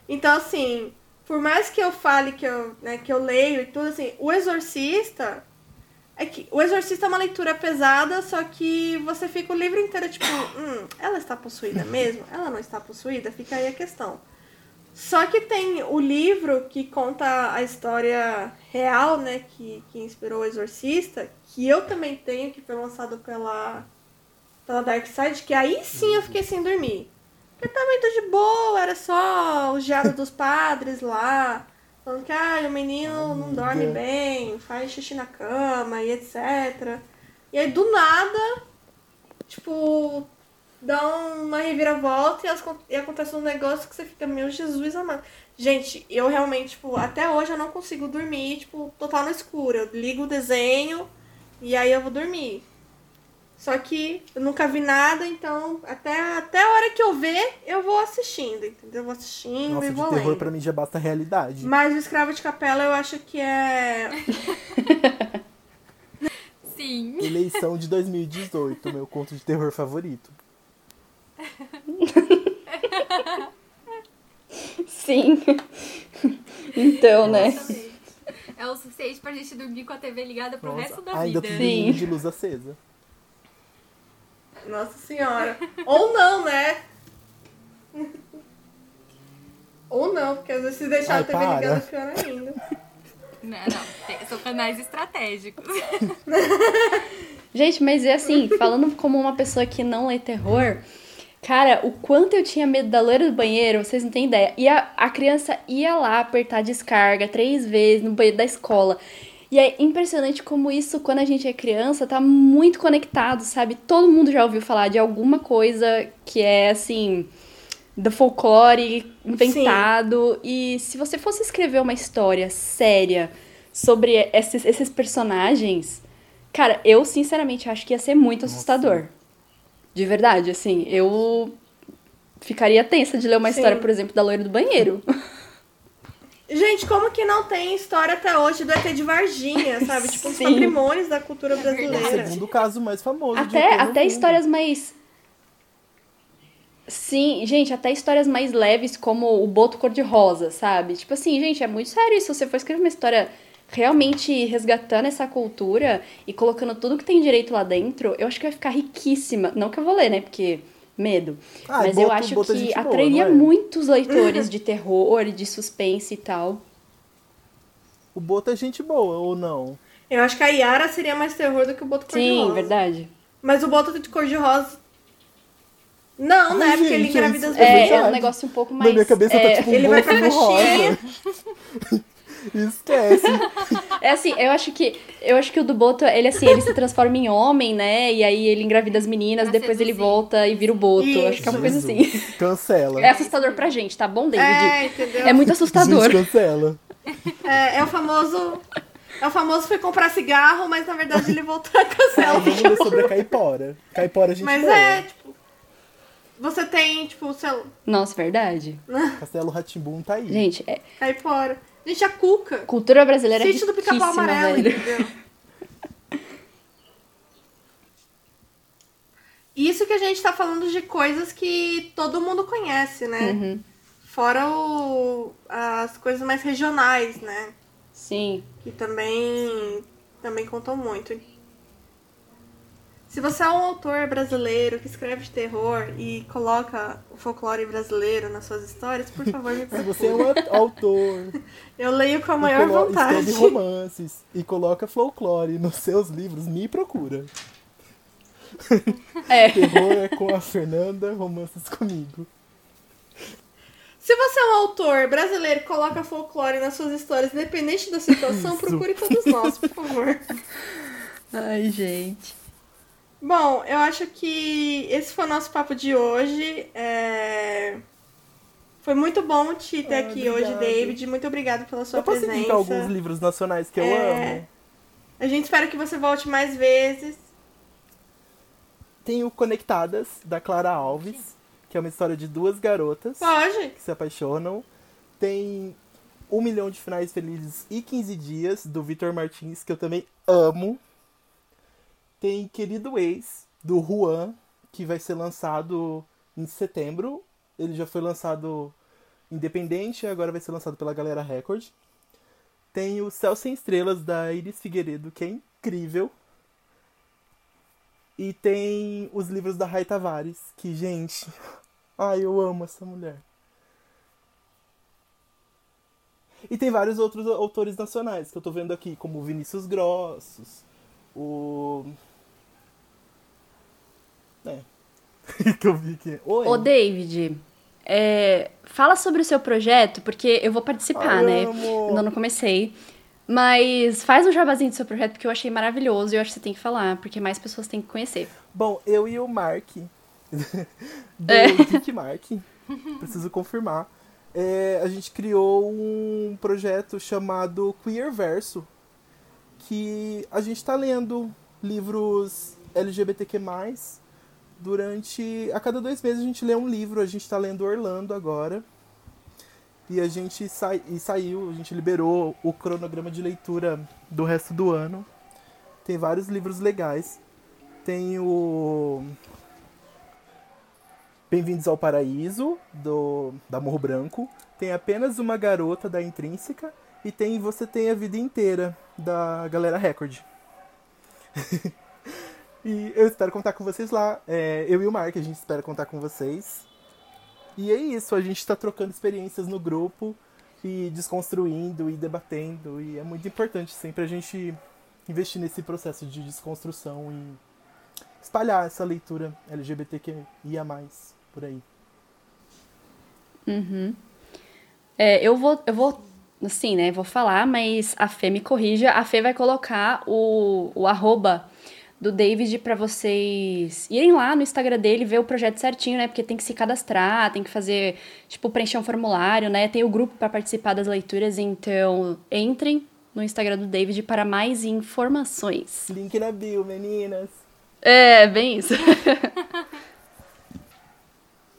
[SPEAKER 1] Então, assim, por mais que eu fale que eu, né, que eu leio e tudo, assim, o Exorcista. É que o Exorcista é uma leitura pesada, só que você fica o livro inteiro, tipo, hum, ela está possuída mesmo? Ela não está possuída? Fica aí a questão. Só que tem o livro que conta a história real, né, que, que inspirou o Exorcista, que eu também tenho, que foi lançado pela, pela Dark Side, que aí sim eu fiquei sem dormir. Porque tava muito de boa, era só o diário dos padres lá, falando que ah, o menino não dorme bem, faz xixi na cama e etc. E aí do nada, tipo, dá uma reviravolta e, as- e acontece um negócio que você fica, meu Jesus amado. Gente, eu realmente, tipo, até hoje eu não consigo dormir, tipo, total no escuro. Eu ligo o desenho e aí eu vou dormir. Só que eu nunca vi nada, então até, até a hora que eu ver, eu vou assistindo, entendeu? Eu vou assistindo
[SPEAKER 4] Nossa,
[SPEAKER 1] e
[SPEAKER 4] de
[SPEAKER 1] vou
[SPEAKER 4] terror
[SPEAKER 1] lendo.
[SPEAKER 4] pra mim já basta a realidade.
[SPEAKER 1] Mas o Escravo de Capela eu acho que é.
[SPEAKER 2] Sim.
[SPEAKER 4] Eleição de 2018, meu conto de terror favorito.
[SPEAKER 3] Sim. então, né?
[SPEAKER 2] É o suficiente pra gente dormir com a TV ligada pro
[SPEAKER 4] Nossa,
[SPEAKER 2] resto da
[SPEAKER 4] ainda
[SPEAKER 2] vida.
[SPEAKER 4] tudo
[SPEAKER 3] Sim.
[SPEAKER 4] de luz acesa.
[SPEAKER 1] Nossa senhora. Ou não, né? Ou não, porque às vezes se deixar
[SPEAKER 4] Ai,
[SPEAKER 1] a TV
[SPEAKER 4] para.
[SPEAKER 1] ligada, pior ainda.
[SPEAKER 2] Não, não. São canais estratégicos.
[SPEAKER 3] Gente, mas é assim, falando como uma pessoa que não lê terror, cara, o quanto eu tinha medo da loira do banheiro, vocês não têm ideia. E a, a criança ia lá apertar a descarga três vezes no banheiro da escola. E é impressionante como isso, quando a gente é criança, tá muito conectado, sabe? Todo mundo já ouviu falar de alguma coisa que é assim. Do folclore inventado. E se você fosse escrever uma história séria sobre esses, esses personagens, Cara, eu sinceramente acho que ia ser muito assustador. De verdade, assim, eu ficaria tensa de ler uma
[SPEAKER 1] Sim.
[SPEAKER 3] história, por exemplo, da loira do banheiro.
[SPEAKER 1] Gente, como que não tem história até hoje do ET de Varginha, sabe? Tipo, os patrimônios da cultura
[SPEAKER 2] verdade.
[SPEAKER 1] brasileira.
[SPEAKER 4] Segundo caso mais famoso
[SPEAKER 3] Até, até histórias mais. Sim, gente, até histórias mais leves, como o Boto Cor-de-Rosa, sabe? Tipo assim, gente, é muito sério isso. Se você for escrever uma história realmente resgatando essa cultura e colocando tudo que tem direito lá dentro, eu acho que vai ficar riquíssima. Não que eu vou ler, né? Porque medo.
[SPEAKER 4] Ah,
[SPEAKER 3] Mas eu acho que
[SPEAKER 4] gente boa,
[SPEAKER 3] atrairia
[SPEAKER 4] é?
[SPEAKER 3] muitos leitores de terror, de suspense e tal.
[SPEAKER 4] O Boto é gente boa, ou não?
[SPEAKER 1] Eu acho que a Yara seria mais terror do que o Boto Cor-de-Rosa.
[SPEAKER 3] Sim, verdade.
[SPEAKER 1] Mas o Boto de Cor-de-Rosa. Não,
[SPEAKER 4] Ai,
[SPEAKER 1] né? Porque ele
[SPEAKER 4] gente,
[SPEAKER 1] engravida as
[SPEAKER 4] é
[SPEAKER 3] É,
[SPEAKER 1] pessoas.
[SPEAKER 3] é um negócio um pouco mais.
[SPEAKER 4] Na minha cabeça
[SPEAKER 3] é,
[SPEAKER 4] tá tipo um
[SPEAKER 1] ele vai pra caixinha.
[SPEAKER 4] Esquece.
[SPEAKER 3] É assim, eu acho que eu acho que o do Boto, ele assim, ele se transforma em homem, né? E aí ele engravida as meninas,
[SPEAKER 2] Pra
[SPEAKER 3] depois ele volta e vira o Boto.
[SPEAKER 1] Isso.
[SPEAKER 3] Acho que é uma coisa assim.
[SPEAKER 4] Cancela.
[SPEAKER 3] É assustador pra gente, tá bom, David?
[SPEAKER 1] É, entendeu?
[SPEAKER 3] É muito assustador.
[SPEAKER 4] Gente, cancela.
[SPEAKER 1] É, é o famoso. É o famoso foi comprar cigarro, mas na verdade ele voltou a
[SPEAKER 4] Ai,
[SPEAKER 1] cancela.
[SPEAKER 4] vamos sobre a caipora. Caipora a gente
[SPEAKER 1] Mas
[SPEAKER 4] boa.
[SPEAKER 1] é, tipo. Você tem, tipo, o seu.
[SPEAKER 3] Nossa, verdade.
[SPEAKER 4] Castelo Ratimbum tá aí.
[SPEAKER 3] Gente, é,
[SPEAKER 1] Caipora. Gente, a Cuca.
[SPEAKER 3] cultura brasileira é
[SPEAKER 1] Sítio do pica-pau amarelo,
[SPEAKER 3] velho.
[SPEAKER 1] entendeu? Isso que a gente tá falando de coisas que todo mundo conhece, né?
[SPEAKER 3] Uhum.
[SPEAKER 1] Fora o, as coisas mais regionais, né?
[SPEAKER 3] Sim.
[SPEAKER 1] Que também, também contam muito. Se você é um autor brasileiro que escreve de terror e coloca o folclore brasileiro nas suas histórias, por favor, me
[SPEAKER 4] Se
[SPEAKER 1] procure.
[SPEAKER 4] você é um autor
[SPEAKER 1] Eu leio com a
[SPEAKER 4] e
[SPEAKER 1] maior vontade.
[SPEAKER 4] escreve romances e coloca folclore nos seus livros, me procura.
[SPEAKER 3] É.
[SPEAKER 4] Terror é com a Fernanda, romances comigo.
[SPEAKER 1] Se você é um autor brasileiro que coloca folclore nas suas histórias, independente da situação,
[SPEAKER 4] Isso.
[SPEAKER 1] procure todos nós, por favor.
[SPEAKER 3] Ai, gente.
[SPEAKER 1] Bom, eu acho que esse foi o nosso papo de hoje. É, Foi muito bom te ter
[SPEAKER 4] Ah,
[SPEAKER 1] aqui hoje,
[SPEAKER 4] obrigado.
[SPEAKER 1] David. Muito obrigada pela sua
[SPEAKER 4] Eu posso
[SPEAKER 1] presença.
[SPEAKER 4] indicar alguns livros nacionais que eu
[SPEAKER 1] É.
[SPEAKER 4] amo?
[SPEAKER 1] A gente espera que você volte mais vezes.
[SPEAKER 4] Tem o Conectadas, da Clara Alves, que é uma história de duas garotas
[SPEAKER 1] Pode.
[SPEAKER 4] que se apaixonam. Tem Um Milhão de Finais Felizes e 15 Dias, do Vitor Martins, que eu também amo. Tem Querido Ex, do Juan, que vai ser lançado em setembro. Ele já foi lançado independente, agora vai ser lançado pela Galera Record. Tem o Céu Sem Estrelas, da Iris Figueiredo, que é incrível. E tem os livros da Rai Tavares, que, gente, ai, eu amo essa mulher. E tem vários outros autores nacionais que eu tô vendo aqui, como Vinícius Grossos, o. É. que eu vi aqui. Oi.
[SPEAKER 3] Ô, David, é, fala sobre o seu projeto, porque eu vou participar,
[SPEAKER 4] Ai,
[SPEAKER 3] né? Ainda não comecei. Mas faz um jabazinho do seu projeto, porque eu achei maravilhoso e eu acho que você tem que falar, porque mais pessoas têm que conhecer.
[SPEAKER 4] Bom, eu e o Mark, do
[SPEAKER 3] É.
[SPEAKER 4] Geek Mark, preciso confirmar, é, a gente criou um projeto chamado Queer Verso, que a gente está lendo livros LGBTQ+, durante... A cada dois meses a gente lê um livro, a gente está lendo Orlando agora. E a gente sa... e saiu, a gente liberou o cronograma de leitura do resto do ano. Tem vários livros legais. Tem o Bem-vindos ao Paraíso, do, da Morro Branco. Tem apenas uma garota da Intrínseca. E tem Você Tem a Vida Inteira, da Galera Record. e eu espero contar com vocês lá. É, eu e o Mark, a gente espera contar com vocês. E é isso, a gente está trocando experiências no grupo e desconstruindo e debatendo. E é muito importante sempre a gente investir nesse processo de desconstrução e espalhar essa leitura LGBTQIA+, por aí.
[SPEAKER 3] Uhum. É, eu vou, eu vou, assim, né, vou falar, mas a Fê me corrija. A Fê vai colocar o, o arroba do David para vocês irem lá no Instagram dele ver o projeto certinho, né? Porque tem que se cadastrar, tem que fazer, tipo, preencher um formulário, né? Tem o grupo para participar das leituras, então entrem no Instagram do David para mais informações.
[SPEAKER 4] Link na bio, meninas.
[SPEAKER 3] É, bem isso.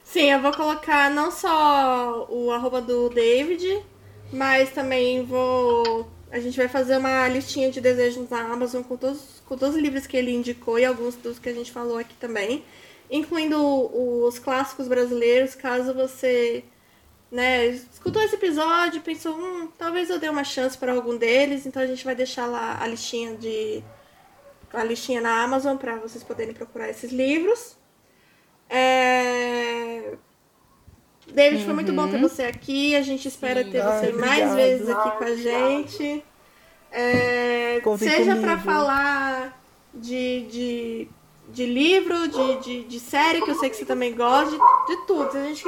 [SPEAKER 1] Sim, eu vou colocar não só o arroba do David, mas também vou. A gente vai fazer uma listinha de desejos na Amazon com todos, com todos os livros que ele indicou e alguns dos que a gente falou aqui também. Incluindo os clássicos brasileiros, caso você né, escutou esse episódio e pensou, hum, talvez eu dê uma chance para algum deles, então a gente vai deixar lá a listinha de a listinha na Amazon para vocês poderem procurar esses livros. É... David, uhum. foi muito bom ter uhum. você aqui. A gente espera Sim. ter você Ai, mais vezes aqui com a gente. É... Seja para falar de, de, de livro, de, de, de, série, que eu sei que você também gosta, de, de tudo. Se a gente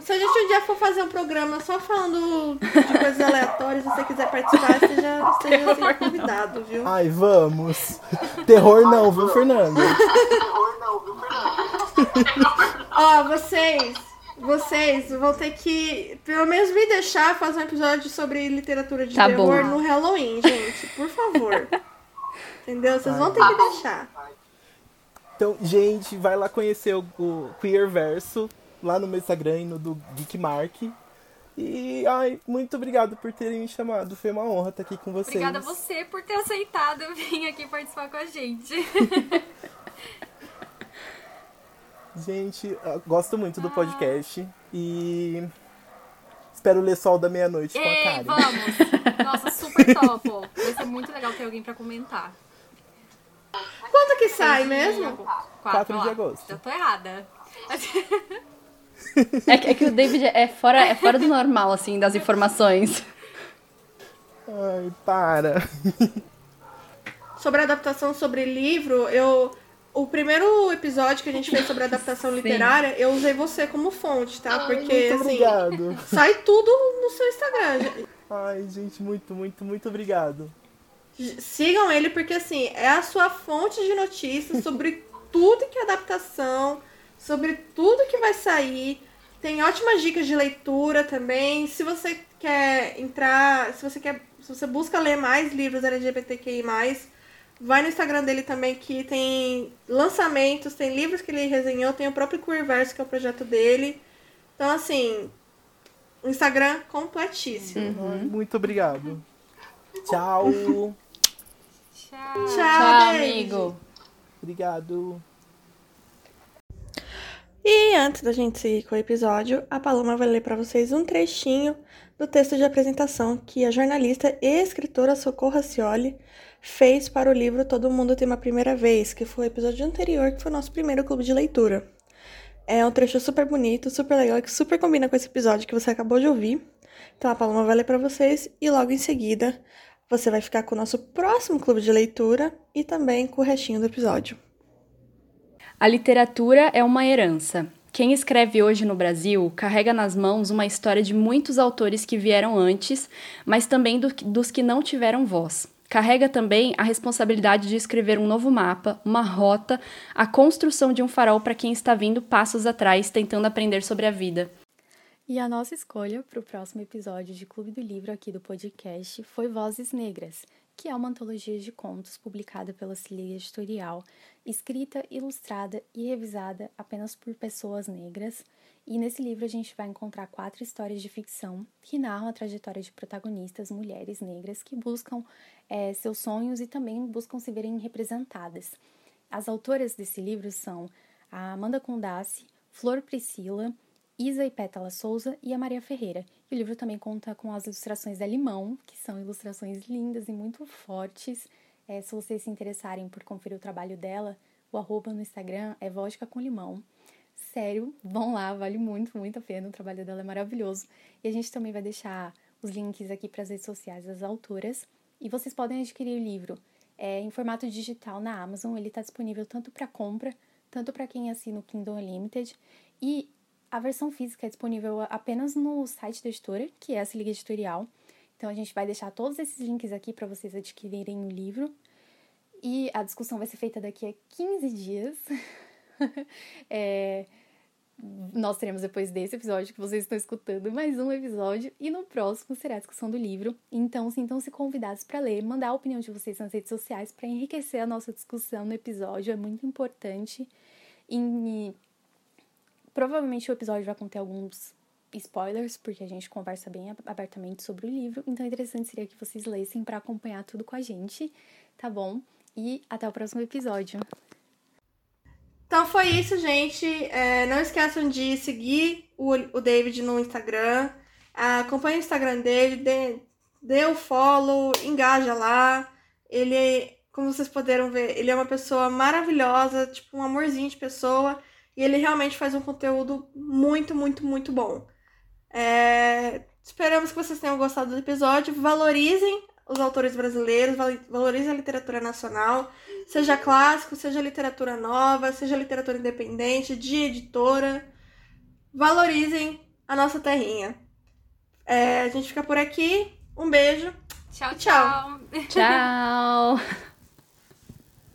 [SPEAKER 1] se a gente um dia for fazer um programa só falando de coisas aleatórias, se você quiser participar, seja, seja assim, convidado, viu?
[SPEAKER 4] Ai, vamos. Terror não, viu, Fernando? Terror não, viu,
[SPEAKER 1] Fernando? Ó, vocês, vocês vão ter que, pelo menos, me deixar fazer um episódio sobre literatura de tá terror bom. no Halloween, gente. Por favor. Entendeu? Vocês vão ter que deixar.
[SPEAKER 4] Então, gente, vai lá conhecer o, o Queer Verso lá no meu Instagram e no do Geekmark. E, ai, muito obrigado por terem me chamado. Foi uma honra estar aqui com vocês.
[SPEAKER 2] Obrigada a você por ter aceitado vir aqui participar com a gente.
[SPEAKER 4] gente, gosto muito do podcast e espero ler Sol da Meia-Noite com a Karen.
[SPEAKER 2] vamos! Nossa, super top! Vai ser muito legal ter alguém pra comentar.
[SPEAKER 1] Quando que sai mesmo?
[SPEAKER 4] 4, 4 de agosto.
[SPEAKER 2] Eu tô errada.
[SPEAKER 3] É que, é que o David é fora, é fora do normal, assim, das informações.
[SPEAKER 4] Ai, para.
[SPEAKER 1] Sobre a adaptação sobre livro, eu. O primeiro episódio que a gente fez sobre adaptação literária, eu usei você como fonte, tá? Porque, Ai, assim. Obrigado. Sai tudo no seu Instagram.
[SPEAKER 4] Ai, gente, muito, muito, muito obrigado.
[SPEAKER 1] Sigam ele, porque, assim, é a sua fonte de notícias sobre tudo que é adaptação sobre tudo que vai sair. Tem ótimas dicas de leitura também. Se você quer entrar, se você quer, se você busca ler mais livros LGBTQI+, vai no Instagram dele também que tem lançamentos, tem livros que ele resenhou, tem o próprio Queerverse, que é o projeto dele. Então, assim, Instagram completíssimo.
[SPEAKER 4] Uhum. Muito obrigado. Tchau.
[SPEAKER 2] Tchau.
[SPEAKER 3] Tchau, amigo.
[SPEAKER 4] Obrigado.
[SPEAKER 1] E antes da gente seguir com o episódio, a Paloma vai ler para vocês um trechinho do texto de apresentação que a jornalista e escritora Socorro Racioli fez para o livro Todo Mundo Tem uma Primeira Vez, que foi o episódio anterior, que foi o nosso primeiro clube de leitura. É um trecho super bonito, super legal, que super combina com esse episódio que você acabou de ouvir. Então a Paloma vai ler para vocês e logo em seguida você vai ficar com o nosso próximo clube de leitura e também com o restinho do episódio.
[SPEAKER 3] A literatura é uma herança. Quem escreve hoje no Brasil carrega nas mãos uma história de muitos autores que vieram antes, mas também do, dos que não tiveram voz. Carrega também a responsabilidade de escrever um novo mapa, uma rota, a construção de um farol para quem está vindo passos atrás tentando aprender sobre a vida.
[SPEAKER 2] E a nossa escolha para o próximo episódio de Clube do Livro aqui do podcast foi Vozes Negras,
[SPEAKER 5] que é uma antologia de contos publicada pela Cilia Editorial, escrita, ilustrada e revisada apenas por pessoas negras. E nesse livro a gente vai encontrar quatro histórias de ficção que narram a trajetória de protagonistas mulheres negras que buscam é, seus sonhos e também buscam se verem representadas. As autoras desse livro são a Amanda Condassi, Flor Priscila, Isa e Pétala Souza e a Maria Ferreira. E o livro também conta com as ilustrações da Limão, que são ilustrações lindas e muito fortes. É, se vocês se interessarem por conferir o trabalho dela, o arroba no Instagram é Vodka com Limão. Sério, vão lá, vale muito, muito a pena. O trabalho dela é maravilhoso. E a gente também vai deixar os links aqui para as redes sociais das autoras. E vocês podem adquirir o livro é, em formato digital na Amazon. Ele está disponível tanto para compra, tanto para quem assina o Kindle Unlimited. E a versão física é disponível apenas no site da editora, que é a Se Liga Editorial. Então a gente vai deixar todos esses links aqui para vocês adquirirem o livro. E a discussão vai ser feita daqui a 15 dias. é, nós teremos depois desse episódio que vocês estão escutando mais um episódio e no próximo será a discussão do livro. Então, sintam-se convidados para ler, mandar a opinião de vocês nas redes sociais para enriquecer a nossa discussão no episódio, é muito importante. E Provavelmente o episódio vai conter alguns spoilers, porque a gente conversa bem abertamente sobre o livro. Então, interessante seria que vocês lessem para acompanhar tudo com a gente, tá bom? E até o próximo episódio.
[SPEAKER 1] Então foi isso, gente. É, não esqueçam de seguir o, o David no Instagram. Acompanhe o Instagram dele, dê, dê o follow, engaja lá. Ele, como vocês puderam ver, ele é uma pessoa maravilhosa, tipo um amorzinho de pessoa. E ele realmente faz um conteúdo muito, muito, muito bom. É... Esperamos que vocês tenham gostado do episódio. Valorizem os autores brasileiros, valorizem a literatura nacional, seja clássico, seja literatura nova, seja literatura independente, de editora. Valorizem a nossa terrinha. É, a gente fica por aqui. Um beijo.
[SPEAKER 2] Tchau, tchau.
[SPEAKER 3] Tchau.